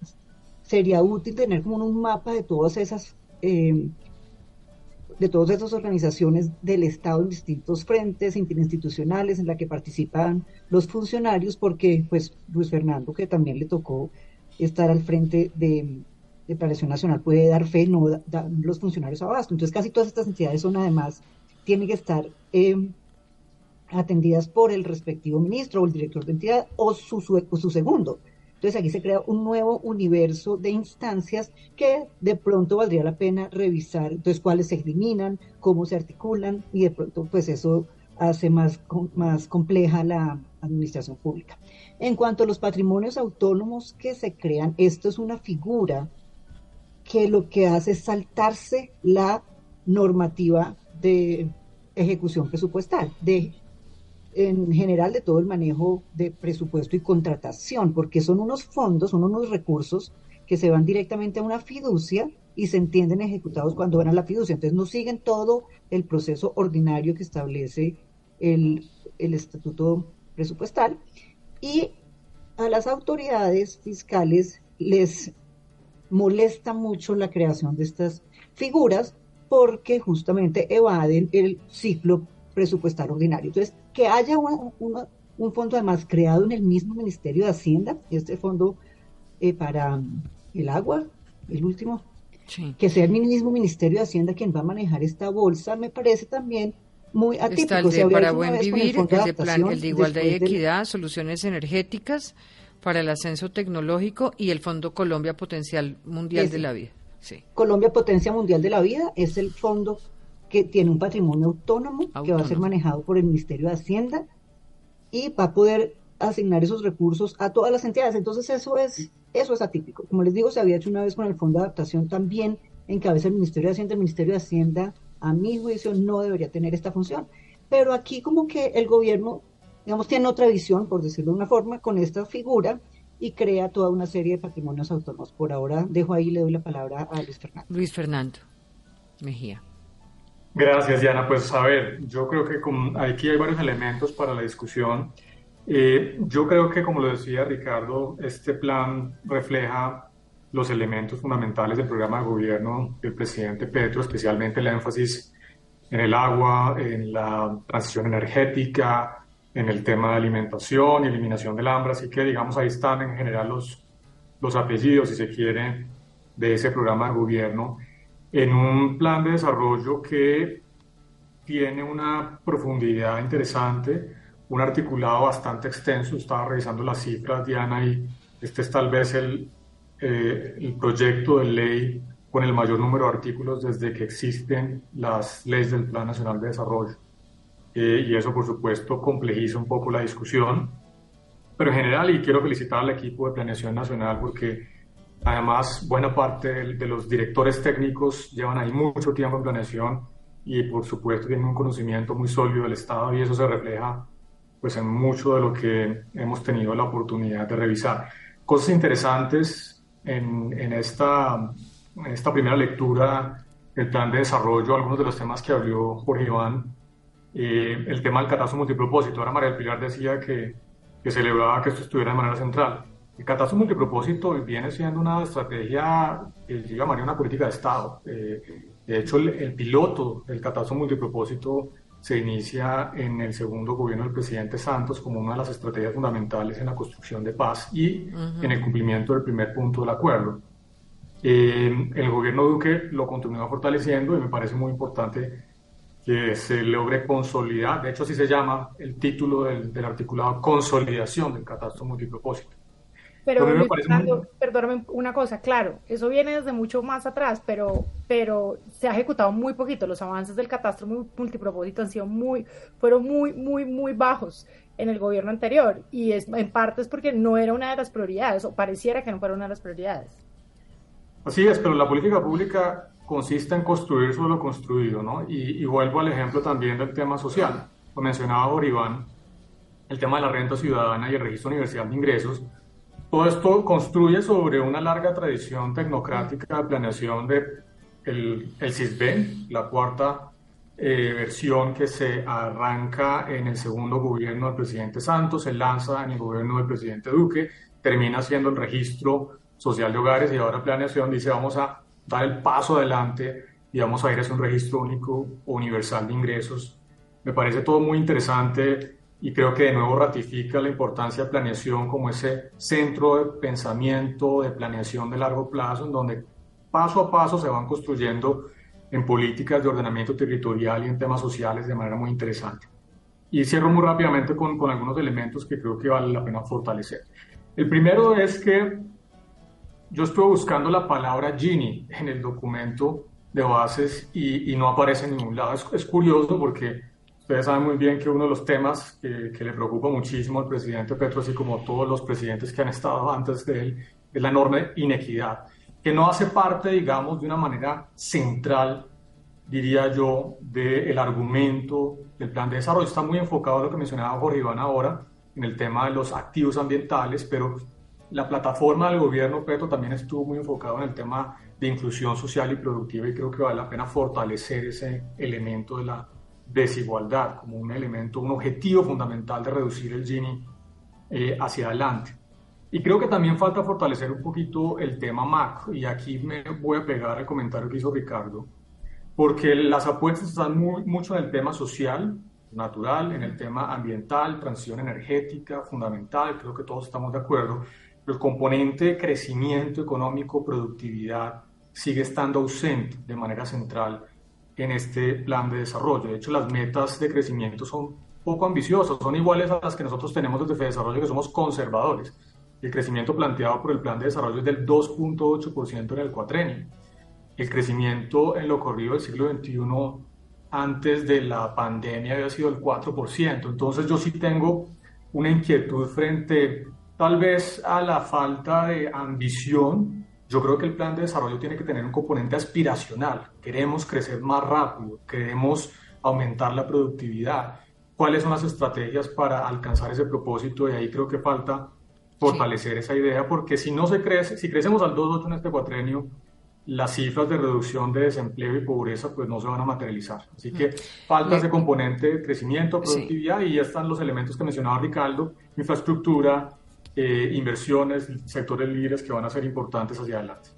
sería útil tener como un mapa de todas esas em, de todas esas organizaciones del Estado en distintos frentes interinstitucionales en la que participan los funcionarios, porque pues Luis Fernando, que también le tocó estar al frente de, de Planeación Nacional puede dar fe, no los funcionarios abasto. Entonces casi todas estas entidades son además, tienen que estar em, atendidas por el respectivo ministro o el director de entidad o su, su, segundo. Entonces aquí se crea un nuevo universo de instancias que de pronto valdría la pena revisar, entonces cuáles se eliminan, cómo se articulan y de pronto pues eso hace más, más compleja la administración pública. En cuanto a los patrimonios autónomos que se crean, esto es una figura que lo que hace es saltarse la normativa de ejecución presupuestal, de en general de todo el manejo de presupuesto y contratación, porque son unos fondos, son unos recursos que se van directamente a una fiducia y se entienden ejecutados cuando van a la fiducia. Entonces no siguen todo el proceso ordinario que establece el, el estatuto presupuestal y a las autoridades fiscales les molesta mucho la creación de estas figuras porque justamente evaden el ciclo presupuestal ordinario. Entonces, que haya un fondo además creado en el mismo Ministerio de Hacienda, este fondo eh, para el agua, el último, que sea el mismo Ministerio de Hacienda quien va a manejar esta bolsa, me parece también muy atípico. Está el de para buen vivir, el, de plan, el de igualdad y equidad, soluciones energéticas, para el ascenso tecnológico y el Fondo Colombia Potencial Mundial de la Vida. Sí. Colombia Potencia Mundial de la Vida es el fondo que tiene un patrimonio autónomo, que va a ser manejado por el Ministerio de Hacienda y va a poder asignar esos recursos a todas las entidades. Entonces eso es eso es atípico. Como les digo, se había hecho una vez con el Fondo de Adaptación también en cabeza del Ministerio de Hacienda. El Ministerio de Hacienda, a mi juicio, no debería tener esta función. Pero aquí como que el gobierno digamos, tiene otra visión, por decirlo de una forma, con esta figura y crea toda una serie de patrimonios autónomos. Por ahora dejo ahí, le doy la palabra a Luis Fernando. Luis Fernando Mejía. Gracias, Diana. Pues a ver, yo creo que aquí hay varios elementos para la discusión. Eh, yo creo que, como lo decía Ricardo, este plan refleja los elementos fundamentales del programa de gobierno del presidente Petro, especialmente el énfasis en el agua, en la transición energética, en el tema de alimentación y eliminación del hambre. Así que, digamos, ahí están en general los, los apellidos, si se quiere, de ese programa de gobierno, en un plan de desarrollo que tiene una profundidad interesante, un articulado bastante extenso. Estaba revisando las cifras, Diana, y este es tal vez el, eh, el proyecto de ley con el mayor número de artículos desde que existen las leyes del Plan Nacional de Desarrollo. Eh, y eso, por supuesto, complejiza un poco la discusión. Pero en general, y quiero felicitar al equipo de Planeación Nacional porque además buena parte de, los directores técnicos llevan ahí mucho tiempo en planeación y por supuesto tienen un conocimiento muy sólido del Estado y eso se refleja pues en mucho de lo que hemos tenido la oportunidad de revisar. Cosas interesantes en, esta, esta primera lectura del plan de desarrollo, algunos de los temas que habló Jorge Iván, eh, el tema del catastro multipropósito. Ahora María del Pilar decía que, que celebraba que esto estuviera de manera central. El catastro multipropósito viene siendo una estrategia, que yo llamaría una política de Estado. Eh, de hecho, el, el, piloto del catastro multipropósito se inicia en el segundo gobierno del presidente Santos como una de las estrategias fundamentales en la construcción de paz y en el cumplimiento del primer punto del acuerdo. Eh, el gobierno Duque lo continúa fortaleciendo y me parece muy importante que se logre consolidar, de hecho así se llama el título del, del articulado, consolidación del catastro multipropósito. Pero, perdóname una cosa, claro, eso viene desde mucho más atrás, pero, pero se ha ejecutado muy poquito. Los avances del catastro multipropósito han sido muy, fueron muy, muy, muy bajos en el gobierno anterior. Y es, en parte es porque no era una de las prioridades, o pareciera que no fuera una de las prioridades. Así es, pero la política pública consiste en construir sobre lo construido, ¿no? Y, y vuelvo al ejemplo también del tema social. Lo mencionaba Boribán, el tema de la renta ciudadana y el registro universal de ingresos todo esto construye sobre una larga tradición tecnocrática de planeación de el, el CISBEN, la cuarta eh, versión que se arranca en el segundo gobierno del presidente Santos, se lanza en el gobierno del presidente Duque, termina siendo el registro social de hogares y ahora planeación dice vamos a dar el paso adelante y vamos a ir hacia un registro único universal de ingresos. Me parece todo muy interesante y creo que de nuevo ratifica la importancia de planeación como ese centro de pensamiento, de planeación de largo plazo, en donde paso a paso se van construyendo en políticas de ordenamiento territorial y en temas sociales de manera muy interesante. Y cierro muy rápidamente con, con algunos elementos que creo que vale la pena fortalecer. El primero es que yo estuve buscando la palabra Gini en el documento de bases y, y no aparece en ningún lado. Es, es curioso porque Ustedes saben muy bien que uno de los temas que, le preocupa muchísimo al presidente Petro, así como todos los presidentes que han estado antes de él, es la enorme inequidad, que no hace parte, digamos, de una manera central, diría yo, del argumento del plan de desarrollo. Está muy enfocado en lo que mencionaba Jorge Iván ahora, en el tema de los activos ambientales, pero la plataforma del gobierno Petro también estuvo muy enfocado en el tema de inclusión social y productiva y creo que vale la pena fortalecer ese elemento de la desigualdad como un elemento, un objetivo fundamental de reducir el Gini eh, hacia adelante. Y creo que también falta fortalecer un poquito el tema macro, y aquí me voy a pegar al comentario que hizo Ricardo, porque las apuestas están muy, mucho en el tema social, natural, en el tema ambiental, transición energética, fundamental, creo que todos estamos de acuerdo. El componente crecimiento económico, productividad, sigue estando ausente de manera central en este plan de desarrollo. De hecho, las metas de crecimiento son poco ambiciosas, son iguales a las que nosotros tenemos desde Fede Desarrollo, que somos conservadores. El crecimiento planteado por el plan de desarrollo es del 2.8% en el cuatrenio. El crecimiento en lo corrido del siglo XXI antes de la pandemia había sido el 4%. Entonces yo sí tengo una inquietud frente tal vez a la falta de ambición yo creo que el plan de desarrollo tiene que tener un componente aspiracional. Queremos crecer más rápido, queremos aumentar la productividad. cuáles son las estrategias para alcanzar ese propósito y ahí creo que falta fortalecer esa idea porque si no se crece, si crecemos al 2.8 en este cuatrenio, las cifras de reducción de desempleo y pobreza pues no se van a materializar. Así que mm. falta ese componente de crecimiento, productividad y ya están los elementos que mencionaba Ricardo, infraestructura, eh, inversiones, sectores líderes que van a ser importantes hacia adelante.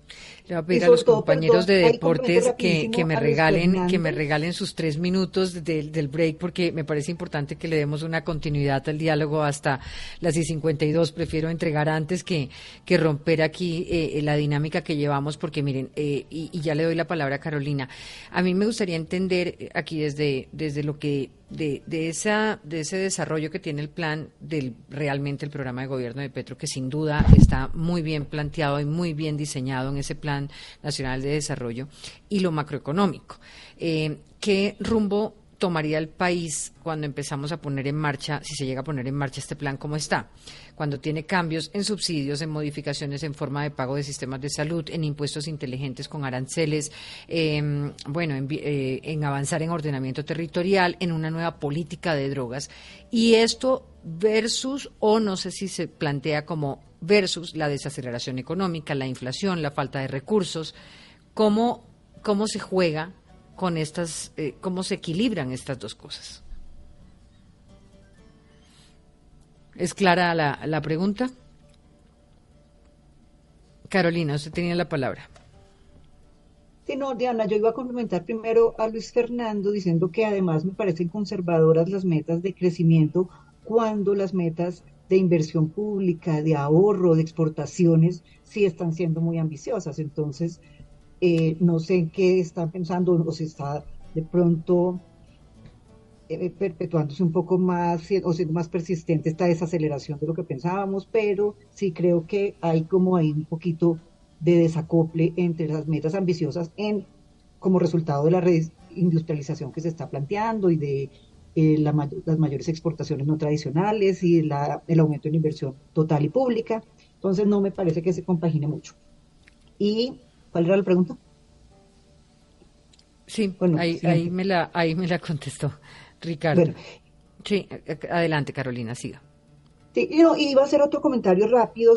Le voy a pedir a los compañeros de deportes que, que, me regalen que me regalen sus tres minutos del, del break porque me parece importante que le demos una continuidad al diálogo hasta las y 52. Prefiero entregar antes que, que romper aquí eh, la dinámica que llevamos porque miren, eh, y, y, ya le doy la palabra a Carolina. A mí me gustaría entender aquí desde, desde lo que de, de, esa, de ese desarrollo que tiene el plan del realmente el programa de gobierno de Petro, que sin duda está muy bien planteado y muy bien diseñado en ese plan nacional de desarrollo, y lo macroeconómico. Eh, ¿Qué rumbo tomaría el país cuando empezamos a poner en marcha, si se llega a poner en marcha este plan como está? Cuando tiene cambios en subsidios, en modificaciones en forma de pago de sistemas de salud, en impuestos inteligentes con aranceles, em, bueno, en, eh, en avanzar en ordenamiento territorial, en una nueva política de drogas. Y esto versus, o no sé si se plantea como versus la desaceleración económica, la inflación, la falta de recursos, cómo, cómo se juega con estas, eh, cómo se equilibran estas dos cosas. ¿Es clara la, la pregunta? Carolina, usted tenía la palabra. Sí, no, Diana, yo iba a complementar primero a Luis Fernando diciendo que además me parecen conservadoras las metas de crecimiento cuando las metas de inversión pública, de ahorro, de exportaciones, sí están siendo muy ambiciosas. Entonces, eh, no sé en qué están pensando o si está de pronto eh, perpetuándose un poco más o siendo más persistente esta desaceleración de lo que pensábamos, pero sí creo que hay como ahí un poquito de desacople entre las metas ambiciosas en como resultado de la reindustrialización que se está planteando y de eh, las mayores exportaciones no tradicionales y el aumento en inversión total y pública. Entonces no me parece que se compagine mucho. ¿Y cuál era la pregunta? Sí, bueno, ahí, ahí, me la, ahí me la contestó Ricardo. Sí, adelante Carolina, siga. Sí, no, iba a hacer otro comentario rápido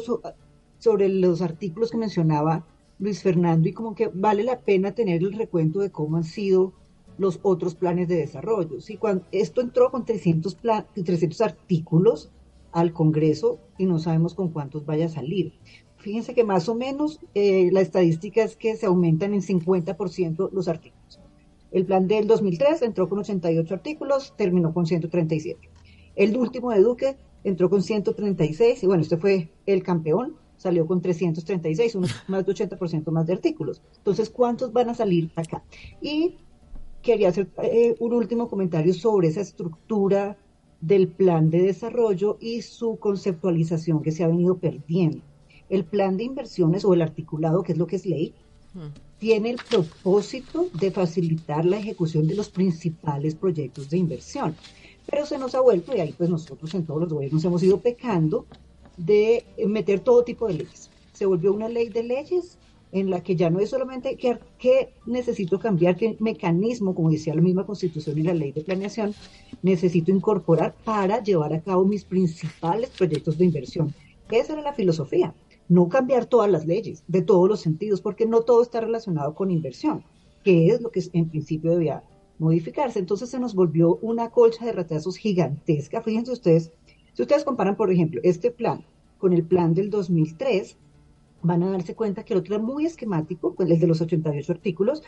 sobre los artículos que mencionaba Luis Fernando y como que vale la pena tener el recuento de cómo han sido los otros planes de desarrollo. ¿sí? Cuando esto entró con 300, 300 artículos al Congreso y no sabemos con cuántos vaya a salir. Fíjense que más o menos eh, la estadística es que se aumentan en 50% los artículos. El plan del 2003 entró con 88 artículos, terminó con 137. El último de Duque entró con 136 y bueno, este fue el campeón, salió con 336, unos más de 80% más de artículos. Entonces, ¿cuántos van a salir acá? Y quería hacer eh, un último comentario sobre esa estructura del plan de desarrollo y su conceptualización que se ha venido perdiendo. El plan de inversiones o el articulado, que es lo que es ley, tiene el propósito de facilitar la ejecución de los principales proyectos de inversión. Pero se nos ha vuelto, y ahí pues nosotros en todos los gobiernos hemos ido pecando, de meter todo tipo de leyes. Se volvió una ley de leyes en la que ya no es solamente qué, necesito cambiar, qué mecanismo, como decía la misma Constitución y la ley de planeación, necesito incorporar para llevar a cabo mis principales proyectos de inversión. Esa era la filosofía, no cambiar todas las leyes, de todos los sentidos, porque no todo está relacionado con inversión, que es lo que en principio debía modificarse. Entonces se nos volvió una colcha de retrasos gigantesca. Fíjense ustedes, si ustedes comparan, por ejemplo, este plan con el plan del 2003, van a darse cuenta que el otro era muy esquemático, pues el de los 88 artículos,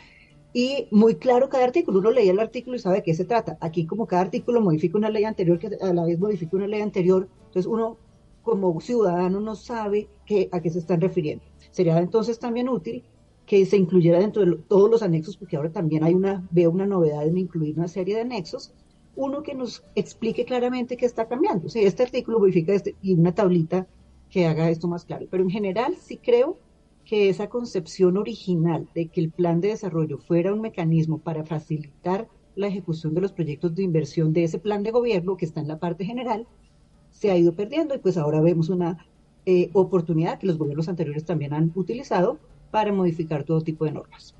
y muy claro cada artículo. Uno leía el artículo y sabe de qué se trata. Aquí como cada artículo modifica una ley anterior que a la vez modifica una ley anterior, entonces uno como ciudadano no sabe qué, a qué se están refiriendo. Sería entonces también útil que se incluyera dentro de todos los anexos, porque ahora también hay una, veo una novedad en incluir una serie de anexos, uno que nos explique claramente qué está cambiando. O sea, este artículo modifica este, y una tablita que haga esto más claro. Pero en general sí creo que esa concepción original de que el plan de desarrollo fuera un mecanismo para facilitar la ejecución de los proyectos de inversión de ese plan de gobierno que está en la parte general, se ha ido perdiendo y pues ahora vemos una eh, oportunidad que los gobiernos anteriores también han utilizado para modificar todo tipo de normas.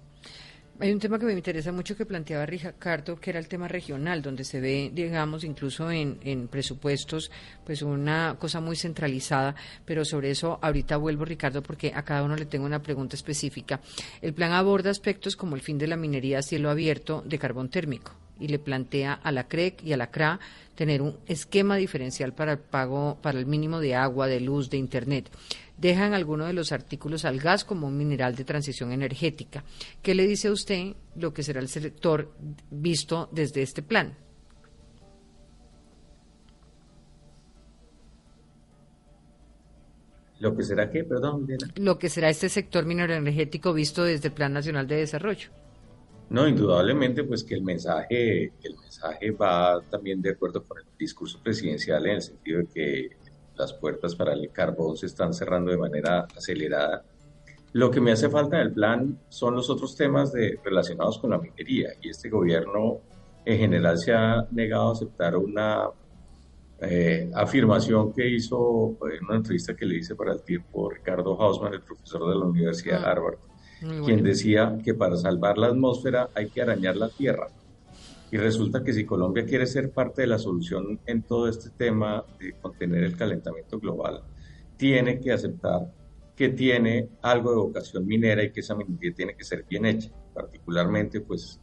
Hay un tema que me interesa mucho que planteaba Ricardo, que era el tema regional, donde se ve, digamos, incluso en, en presupuestos, pues una cosa muy centralizada, pero sobre eso ahorita vuelvo, Ricardo, porque a cada uno le tengo una pregunta específica. El plan aborda aspectos como el fin de la minería a cielo abierto de carbón térmico y le plantea a la CREC y a la CRA tener un esquema diferencial para el pago, para el mínimo de agua, de luz, de Internet dejan algunos de los artículos al gas como un mineral de transición energética. ¿Qué le dice a usted lo que será el sector visto desde este plan? ¿Lo que será qué? Perdón. Lo que será este sector minero energético visto desde el Plan Nacional de Desarrollo. No, indudablemente, pues que el mensaje, el mensaje va también de acuerdo con el discurso presidencial en el sentido de que las puertas para el carbón se están cerrando de manera acelerada. Lo que me hace falta en el plan son los otros temas de, relacionados con la minería y este gobierno en general se ha negado a aceptar una eh, afirmación que hizo en una entrevista que le hice para el tiempo Ricardo Hausman, el profesor de la Universidad de ah, Harvard, quien decía que para salvar la atmósfera hay que arañar la tierra. Y resulta que si Colombia quiere ser parte de la solución en todo este tema de contener el calentamiento global, tiene que aceptar que tiene algo de vocación minera y que esa minería tiene que ser bien hecha. Particularmente, pues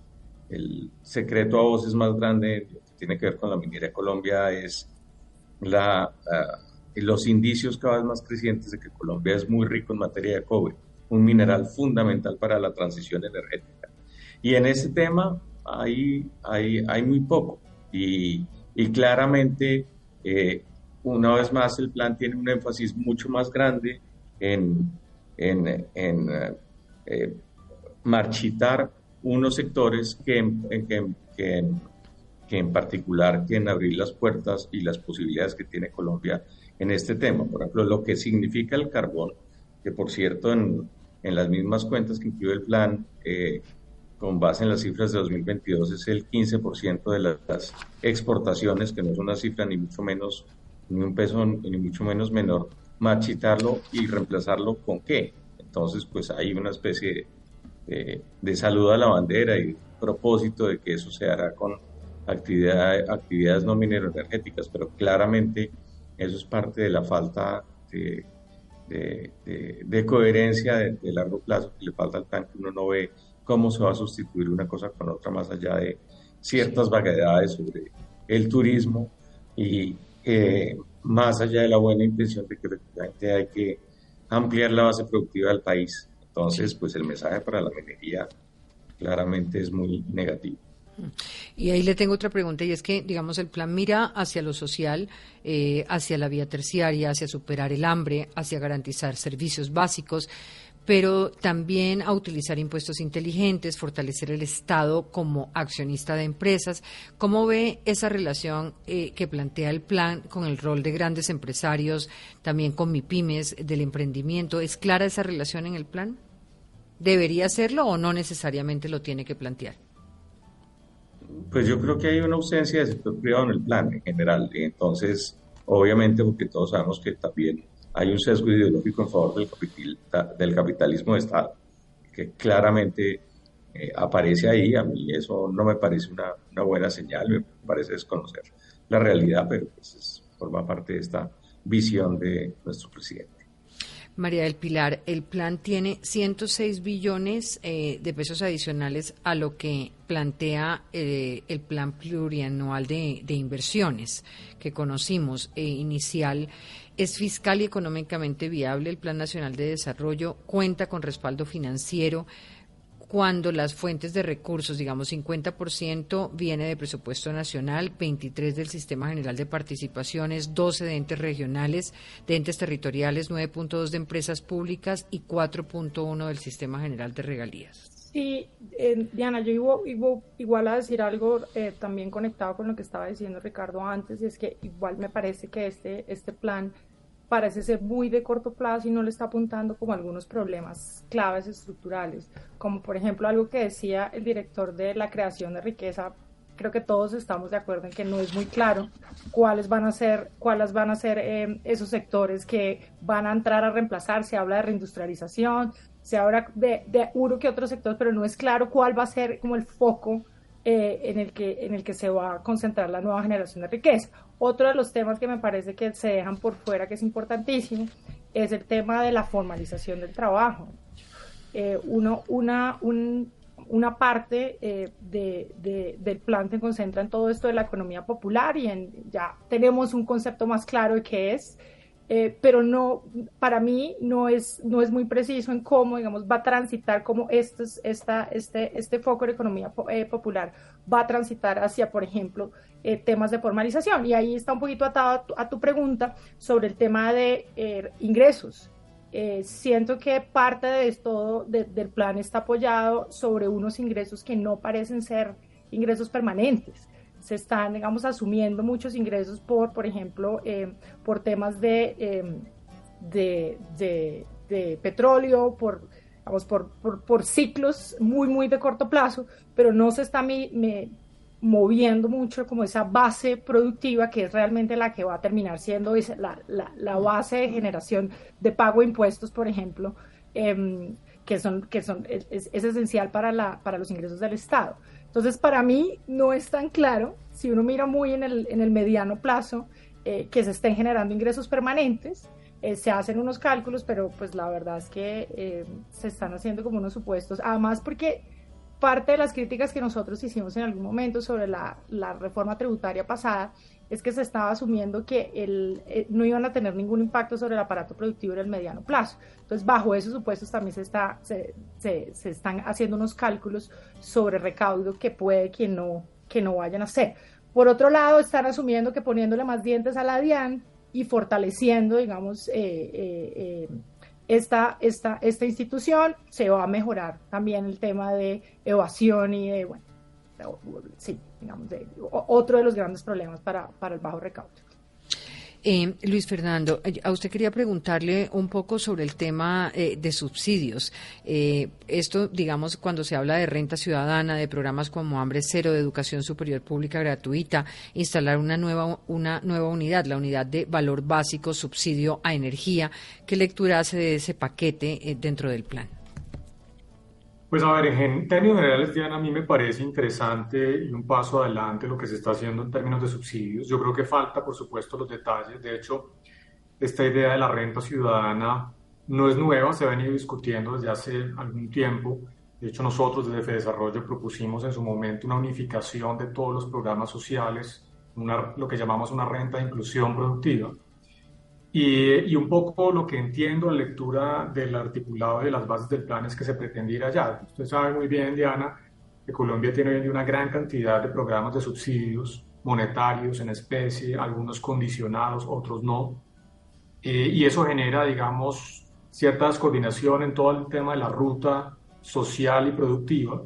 el secreto a voces más grande que tiene que ver con la minería de Colombia es la, los indicios cada vez más crecientes de que Colombia es muy rico en materia de cobre, un mineral fundamental para la transición energética. Y en ese tema, hay, hay, hay muy poco. Y, y claramente, eh, una vez más, el plan tiene un énfasis mucho más grande en, en, en eh, marchitar unos sectores que, que, que, que, en particular quieren abrir las puertas y las posibilidades que tiene Colombia en este tema. Por ejemplo, lo que significa el carbón, que por cierto en, en las mismas cuentas que incluye el plan, eh, con base en las cifras de 2022, es el 15% de las exportaciones, que no es una cifra ni mucho menos, ni un peso ni mucho menos menor, marchitarlo y reemplazarlo con qué. Entonces, pues hay una especie de, de saludo a la bandera y propósito de que eso se hará con actividad, actividades no minero-energéticas, pero claramente eso es parte de la falta de, de, coherencia de, largo plazo que le falta al plan uno no ve cómo se va a sustituir una cosa con otra más allá de ciertas vaguedades sobre el turismo y eh, más allá de la buena intención de que efectivamente hay que ampliar la base productiva del país. Entonces, pues el mensaje para la minería claramente es muy negativo. Y ahí le tengo otra pregunta y es que, digamos, el plan mira hacia lo social, eh, hacia la vía terciaria, hacia superar el hambre, hacia garantizar servicios básicos, pero también a utilizar impuestos inteligentes, fortalecer el Estado como accionista de empresas. ¿Cómo ve esa relación eh, que plantea el plan con el rol de grandes empresarios, también con MIPIMES, del emprendimiento? ¿Es clara esa relación en el plan? ¿Debería hacerlo o no necesariamente lo tiene que plantear? Pues yo creo que hay una ausencia de sector privado en el plan en general. Entonces, obviamente, porque todos sabemos que también hay un sesgo ideológico en favor del, del capitalismo de Estado, que claramente eh, aparece ahí. A mí eso no me parece una, una, buena señal, me parece desconocer la realidad, pero pues forma parte de esta visión de nuestro presidente. María del Pilar, el plan tiene 106 billones eh, de pesos adicionales a lo que plantea eh, el plan plurianual de, inversiones que conocimos inicial es fiscal y económicamente viable. El Plan Nacional de Desarrollo cuenta con respaldo financiero cuando las fuentes de recursos, digamos 50% viene de presupuesto nacional, 23 del Sistema General de Participaciones, 12 de entes regionales, de entes territoriales, 9.2 de empresas públicas y 4.1 del Sistema General de Regalías. Sí, eh, Diana, yo iba, igual a decir algo eh, también conectado con lo que estaba diciendo Ricardo antes, y es que igual me parece que este, este plan parece ser muy de corto plazo y no le está apuntando como algunos problemas claves estructurales, como por ejemplo algo que decía el director de la creación de riqueza. Creo que todos estamos de acuerdo en que no es muy claro cuáles van a ser, cuáles van a ser eh, esos sectores que van a entrar a reemplazar. Se habla de reindustrialización, se habla de, de uno que otro sector, pero no es claro cuál va a ser como el foco eh, en, el que, en el que se va a concentrar la nueva generación de riqueza. Otro de los temas que me parece que se dejan por fuera, que es importantísimo, es el tema de la formalización del trabajo. Eh, una, un, una parte eh, de, de, del plan se concentra en todo esto de la economía popular y ya tenemos un concepto más claro de qué es eh, pero no, para mí no es, muy preciso en cómo, digamos, va a transitar, cómo este, este, foco de economía popular va a transitar hacia, por ejemplo, eh, temas de formalización. Y ahí está un poquito atado a tu, pregunta sobre el tema de ingresos. siento que parte de esto del plan está apoyado sobre unos ingresos que no parecen ser ingresos permanentes se están, digamos, asumiendo muchos ingresos por, por ejemplo, eh, por temas de, eh, de, de, petróleo, por, vamos, por, por, ciclos muy, muy de corto plazo, pero no se está me, moviendo mucho como esa base productiva que es realmente la que va a terminar siendo la, la, la base de generación de pago de impuestos, por ejemplo, em, que, son, que son, es, es, esencial para, la, para los ingresos del Estado. Entonces, para mí no es tan claro, si uno mira muy en el, en el mediano plazo, eh, que se estén generando ingresos permanentes. Eh, se hacen unos cálculos, pero pues la verdad es que eh, se están haciendo como unos supuestos. Además, porque parte de las críticas que nosotros hicimos en algún momento sobre la, reforma tributaria pasada es que se estaba asumiendo que el, eh, no iban a tener ningún impacto sobre el aparato productivo en el mediano plazo. Entonces, bajo esos supuestos también se están haciendo unos cálculos sobre recaudo que puede que no, que no vayan a hacer. Por otro lado, están asumiendo que poniéndole más dientes a la DIAN y fortaleciendo, digamos, eh, eh, esta, esta, esta institución, se va a mejorar también el tema de evasión y de, bueno, sí, digamos, otro de los grandes problemas para, para el bajo recaudo. Eh, Luis Fernando, eh, a usted quería preguntarle un poco sobre el tema eh, de subsidios. esto, digamos, cuando se habla de renta ciudadana, de programas como Hambre Cero, de educación superior pública gratuita, instalar una nueva, una nueva unidad, la unidad de valor básico, subsidio a energía. ¿Qué lectura hace de ese paquete dentro del plan? Pues a ver, en términos generales, Diana, a mí me parece interesante y un paso adelante lo que se está haciendo en términos de subsidios. Yo creo que falta, por supuesto, los detalles. De hecho, esta idea de la renta ciudadana no es nueva, se ha venido discutiendo desde hace algún tiempo. De hecho, nosotros desde FEDesarrollo propusimos en su momento una unificación de todos los programas sociales, una, lo que llamamos una renta de inclusión productiva y, un poco lo que entiendo la lectura del articulado de las bases del plan es que se pretende ir allá. Usted sabe muy bien, Diana, que Colombia tiene hoy en día una gran cantidad de programas de subsidios monetarios en especie, algunos condicionados, otros no. Eh, y eso genera, digamos, cierta descoordinación en todo el tema de la ruta social y productiva.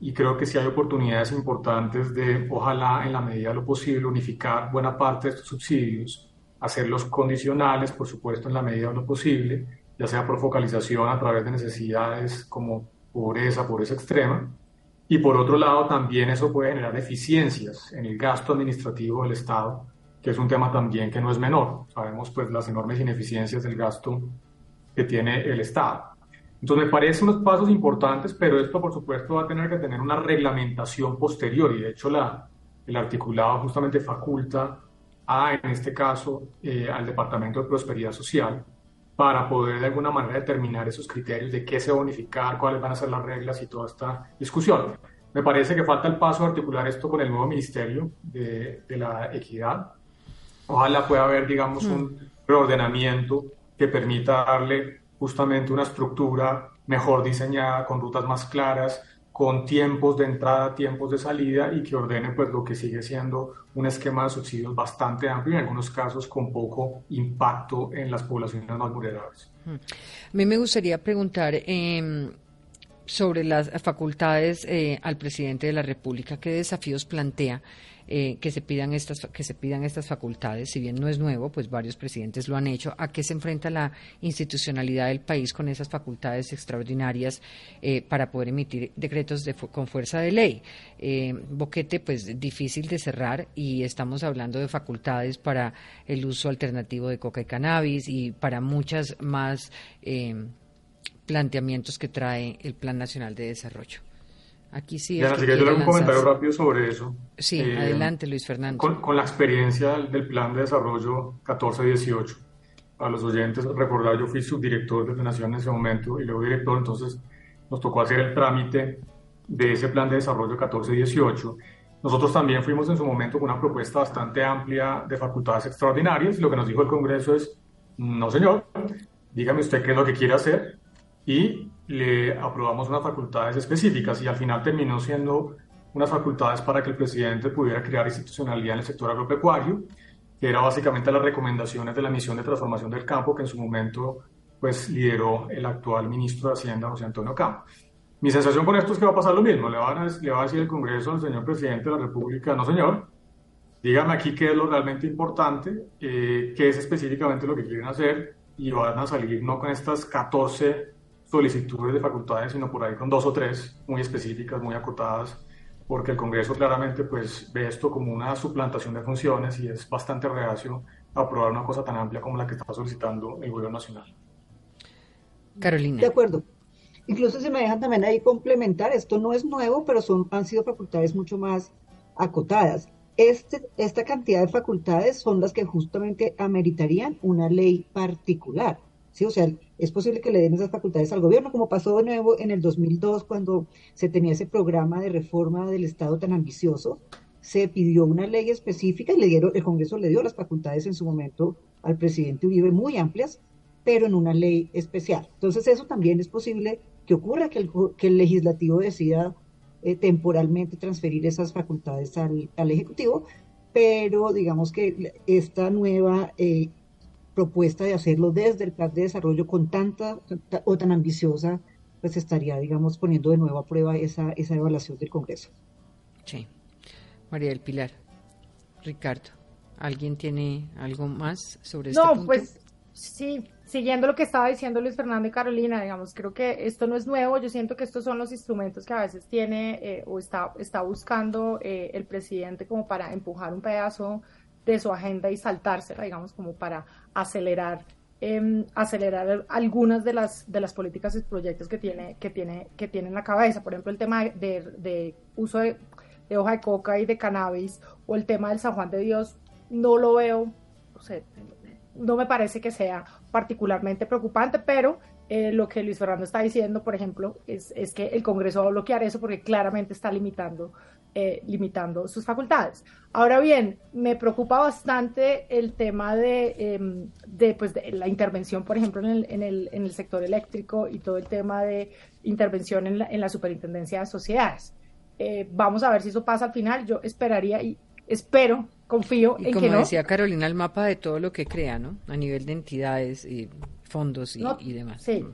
Y creo que sí hay oportunidades importantes de, ojalá en la medida de lo posible, unificar buena parte de estos subsidios hacerlos condicionales, por supuesto, en la medida de lo posible, ya sea por focalización a través de necesidades como pobreza, pobreza extrema. Y por otro lado, también eso puede generar eficiencias en el gasto administrativo del Estado, que es un tema también que no es menor. Sabemos pues las enormes ineficiencias del gasto que tiene el Estado. Entonces me parecen unos pasos importantes, pero esto por supuesto va a tener que tener una reglamentación posterior y de hecho la, el articulado justamente faculta en este caso, eh, al Departamento de Prosperidad Social, para poder de alguna manera determinar esos criterios de qué se va a bonificar, cuáles van a ser las reglas y toda esta discusión. Me parece que falta el paso de articular esto con el nuevo Ministerio de, de la Equidad. Ojalá pueda haber, digamos, un mm. reordenamiento que permita darle justamente una estructura mejor diseñada, con rutas más claras, con tiempos de entrada, tiempos de salida y que ordene pues lo que sigue siendo un esquema de subsidios bastante amplio y en algunos casos con poco impacto en las poblaciones más vulnerables. A mí me gustaría preguntar eh, sobre las facultades eh, al presidente de la República, ¿qué desafíos plantea eh, que se pidan estas que se pidan estas facultades, si bien no es nuevo, pues varios presidentes lo han hecho. ¿A qué se enfrenta la institucionalidad del país con esas facultades extraordinarias eh, para poder emitir decretos con fuerza de ley? Eh, boquete, pues difícil de cerrar y estamos hablando de facultades para el uso alternativo de coca y cannabis y para muchas más planteamientos que trae el Plan Nacional de Desarrollo. Aquí sí. Que yo le un comentario rápido sobre eso. Sí, eh, adelante, Luis Fernando. Con, la experiencia del Plan de Desarrollo 14-18, a los oyentes, recordar, yo fui subdirector de Nación en ese momento y luego director, entonces nos tocó hacer el trámite de ese Plan de Desarrollo 14-18. Nosotros también fuimos en su momento con una propuesta bastante amplia de facultades extraordinarias y lo que nos dijo el Congreso es, no señor, dígame usted qué es lo que quiere hacer y le aprobamos unas facultades específicas y al final terminó siendo unas facultades para que el presidente pudiera crear institucionalidad en el sector agropecuario, que era básicamente las recomendaciones de la misión de transformación del campo que en su momento pues lideró el actual ministro de Hacienda, José Antonio Campo. Mi sensación con esto es que va a pasar lo mismo. Le va a, le va a decir el Congreso al señor presidente de la República, no señor, dígame aquí qué es lo realmente importante, eh, qué es específicamente lo que quieren hacer y van a salir no con estas 14 solicitudes de facultades, sino por ahí con dos o tres muy específicas, muy acotadas, porque el Congreso claramente pues ve esto como una suplantación de funciones y es bastante reacio a aprobar una cosa tan amplia como la que está solicitando el Gobierno Nacional. Carolina. De acuerdo. Incluso se me dejan también ahí complementar, esto no es nuevo, pero son, han sido facultades mucho más acotadas. Este, esta cantidad de facultades son las que justamente ameritarían una ley particular. O sea, es posible que le den esas facultades al gobierno, como pasó de nuevo en el 2002 cuando se tenía ese programa de reforma del Estado tan ambicioso. Se pidió una ley específica y le dieron, el Congreso le dio las facultades en su momento al presidente Uribe muy amplias, pero en una ley especial. Entonces eso también es posible que ocurra que el, que el legislativo decida eh, temporalmente transferir esas facultades al, al, Ejecutivo, pero digamos que esta nueva eh, propuesta de hacerlo desde el plan de desarrollo con tanta o tan ambiciosa, pues estaría, digamos, poniendo de nuevo a prueba esa, esa evaluación del Congreso. Sí. María del Pilar, Ricardo, ¿alguien tiene algo más sobre este no, pues sí, siguiendo lo que estaba diciendo Luis Fernando y Carolina, digamos, creo que esto no es nuevo, yo siento que estos son los instrumentos que a veces tiene eh, o está, está buscando eh, el presidente como para empujar un pedazo de su agenda y saltársela, digamos, como para acelerar eh, acelerar algunas de las de las políticas y proyectos que tiene que tiene que tiene en la cabeza. Por ejemplo el tema de, de uso de, de, hoja de coca y de cannabis o el tema del San Juan de Dios no lo veo no sé no me parece que sea particularmente preocupante, pero eh, lo que Luis Fernando está diciendo, por ejemplo, es, es, que el Congreso va a bloquear eso porque claramente está limitando, eh, limitando sus facultades. Ahora bien, me preocupa bastante el tema de, em, de, pues, de la intervención, por ejemplo, en el, en, el, en el, sector eléctrico y todo el tema de intervención en la, en la superintendencia de sociedades. Eh, vamos a ver si eso pasa al final. Yo esperaría y espero confío en como que no. decía Carolina, el mapa de todo lo que crea, ¿no? A nivel de entidades y fondos y, demás. Sí,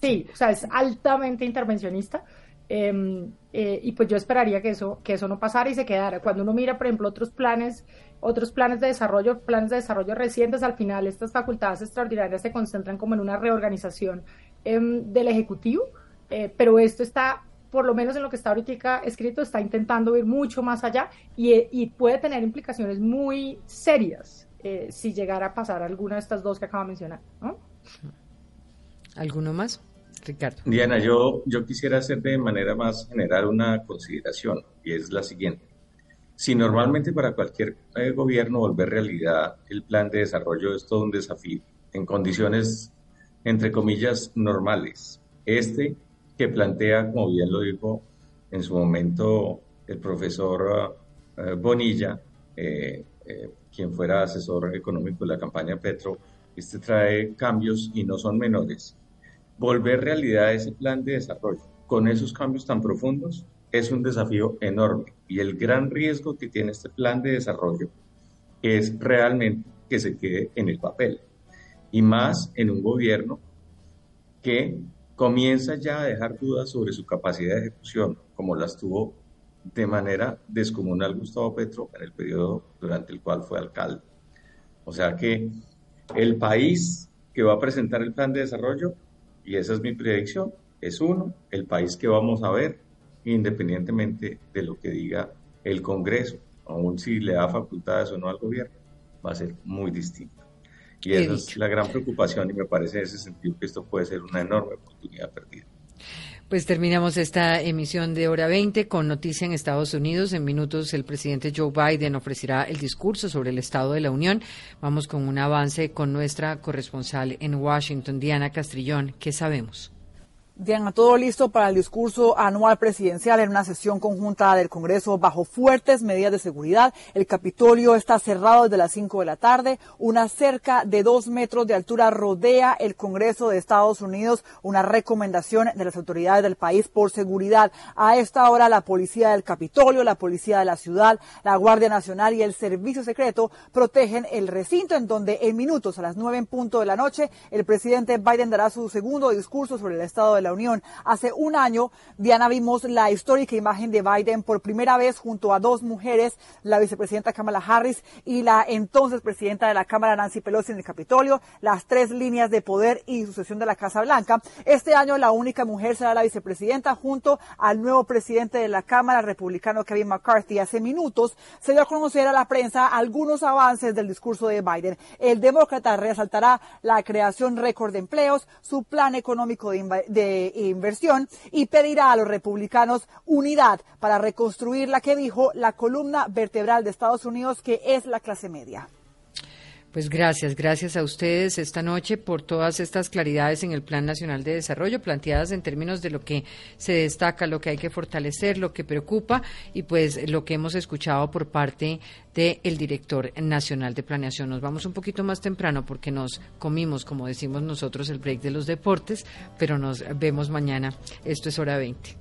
sí, o sea, es altamente intervencionista. Em, eh, y pues yo esperaría que eso, que eso no pasara y se quedara. Cuando uno mira, por ejemplo, otros planes, otros planes de desarrollo, planes de desarrollo recientes, al final estas facultades extraordinarias se concentran como en una reorganización em, del Ejecutivo, eh, pero esto está por lo menos en lo que está ahorita escrito, está intentando ir mucho más allá y, puede tener implicaciones muy serias eh, si llegara a pasar alguna de estas dos que acabo de mencionar. ¿Alguno más? Ricardo. Diana, yo, yo quisiera hacer de manera más general una consideración y es la siguiente. Si normalmente para cualquier eh, gobierno volver realidad el plan de desarrollo es todo un desafío en condiciones, entre comillas, normales, este que plantea, como bien lo dijo en su momento el profesor eh, Bonilla, eh, eh, quien fuera asesor económico de la campaña Petro, este trae cambios y no son menores. Volver realidad ese plan de desarrollo con esos cambios tan profundos es un desafío enorme y el gran riesgo que tiene este plan de desarrollo es realmente que se quede en el papel y más en un gobierno que comienza ya a dejar dudas sobre su capacidad de ejecución, como las tuvo de manera descomunal Gustavo Petro en el periodo durante el cual fue alcalde. O sea que el país que va a presentar el plan de desarrollo, y esa es mi predicción, es uno, el país que vamos a ver, independientemente de lo que diga el Congreso, aun si le da facultades o no al gobierno, va a ser muy distinto. Y esa es la gran preocupación y me parece en ese sentido que esto puede ser una enorme oportunidad perdida. Pues terminamos esta emisión de hora 20 con noticia en Estados Unidos. En minutos el presidente Joe Biden ofrecerá el discurso sobre el Estado de la Unión. Vamos con un avance con nuestra corresponsal en Washington, Diana Castrillón. ¿Qué sabemos? Diana, todo listo para el discurso anual presidencial en una sesión conjunta del Congreso bajo fuertes medidas de seguridad. El Capitolio está cerrado desde las 5 de la tarde. Una cerca de dos metros de altura rodea el Congreso de Estados Unidos. Una recomendación de las autoridades del país por seguridad. A esta hora la policía del Capitolio, la policía de la ciudad, la Guardia Nacional y el Servicio Secreto protegen el recinto en donde en minutos a las 9 en punto de la noche el presidente Biden dará su segundo discurso sobre el estado de la Unión. Hace un año, Diana, vimos la histórica imagen de Biden por primera vez junto a dos mujeres, la vicepresidenta Kamala Harris y la entonces presidenta de la Cámara Nancy Pelosi en el Capitolio, las tres líneas de poder y sucesión de la Casa Blanca. Este año la única mujer será la vicepresidenta junto al nuevo presidente de la Cámara republicano Kevin McCarthy. Hace minutos se dio a conocer a la prensa algunos avances del discurso de Biden. El demócrata resaltará la creación récord de empleos, su plan económico de, de inversión y pedirá a los republicanos unidad para reconstruir la que dijo la columna vertebral de Estados Unidos, que es la clase media. Pues gracias, gracias a ustedes esta noche por todas estas claridades en el Plan Nacional de Desarrollo, planteadas en términos de lo que se destaca, lo que hay que fortalecer, lo que preocupa y pues lo que hemos escuchado por parte del director nacional de planeación. Nos vamos un poquito más temprano porque nos comimos, como decimos nosotros, el break de los deportes, pero nos vemos mañana. Esto es hora 20.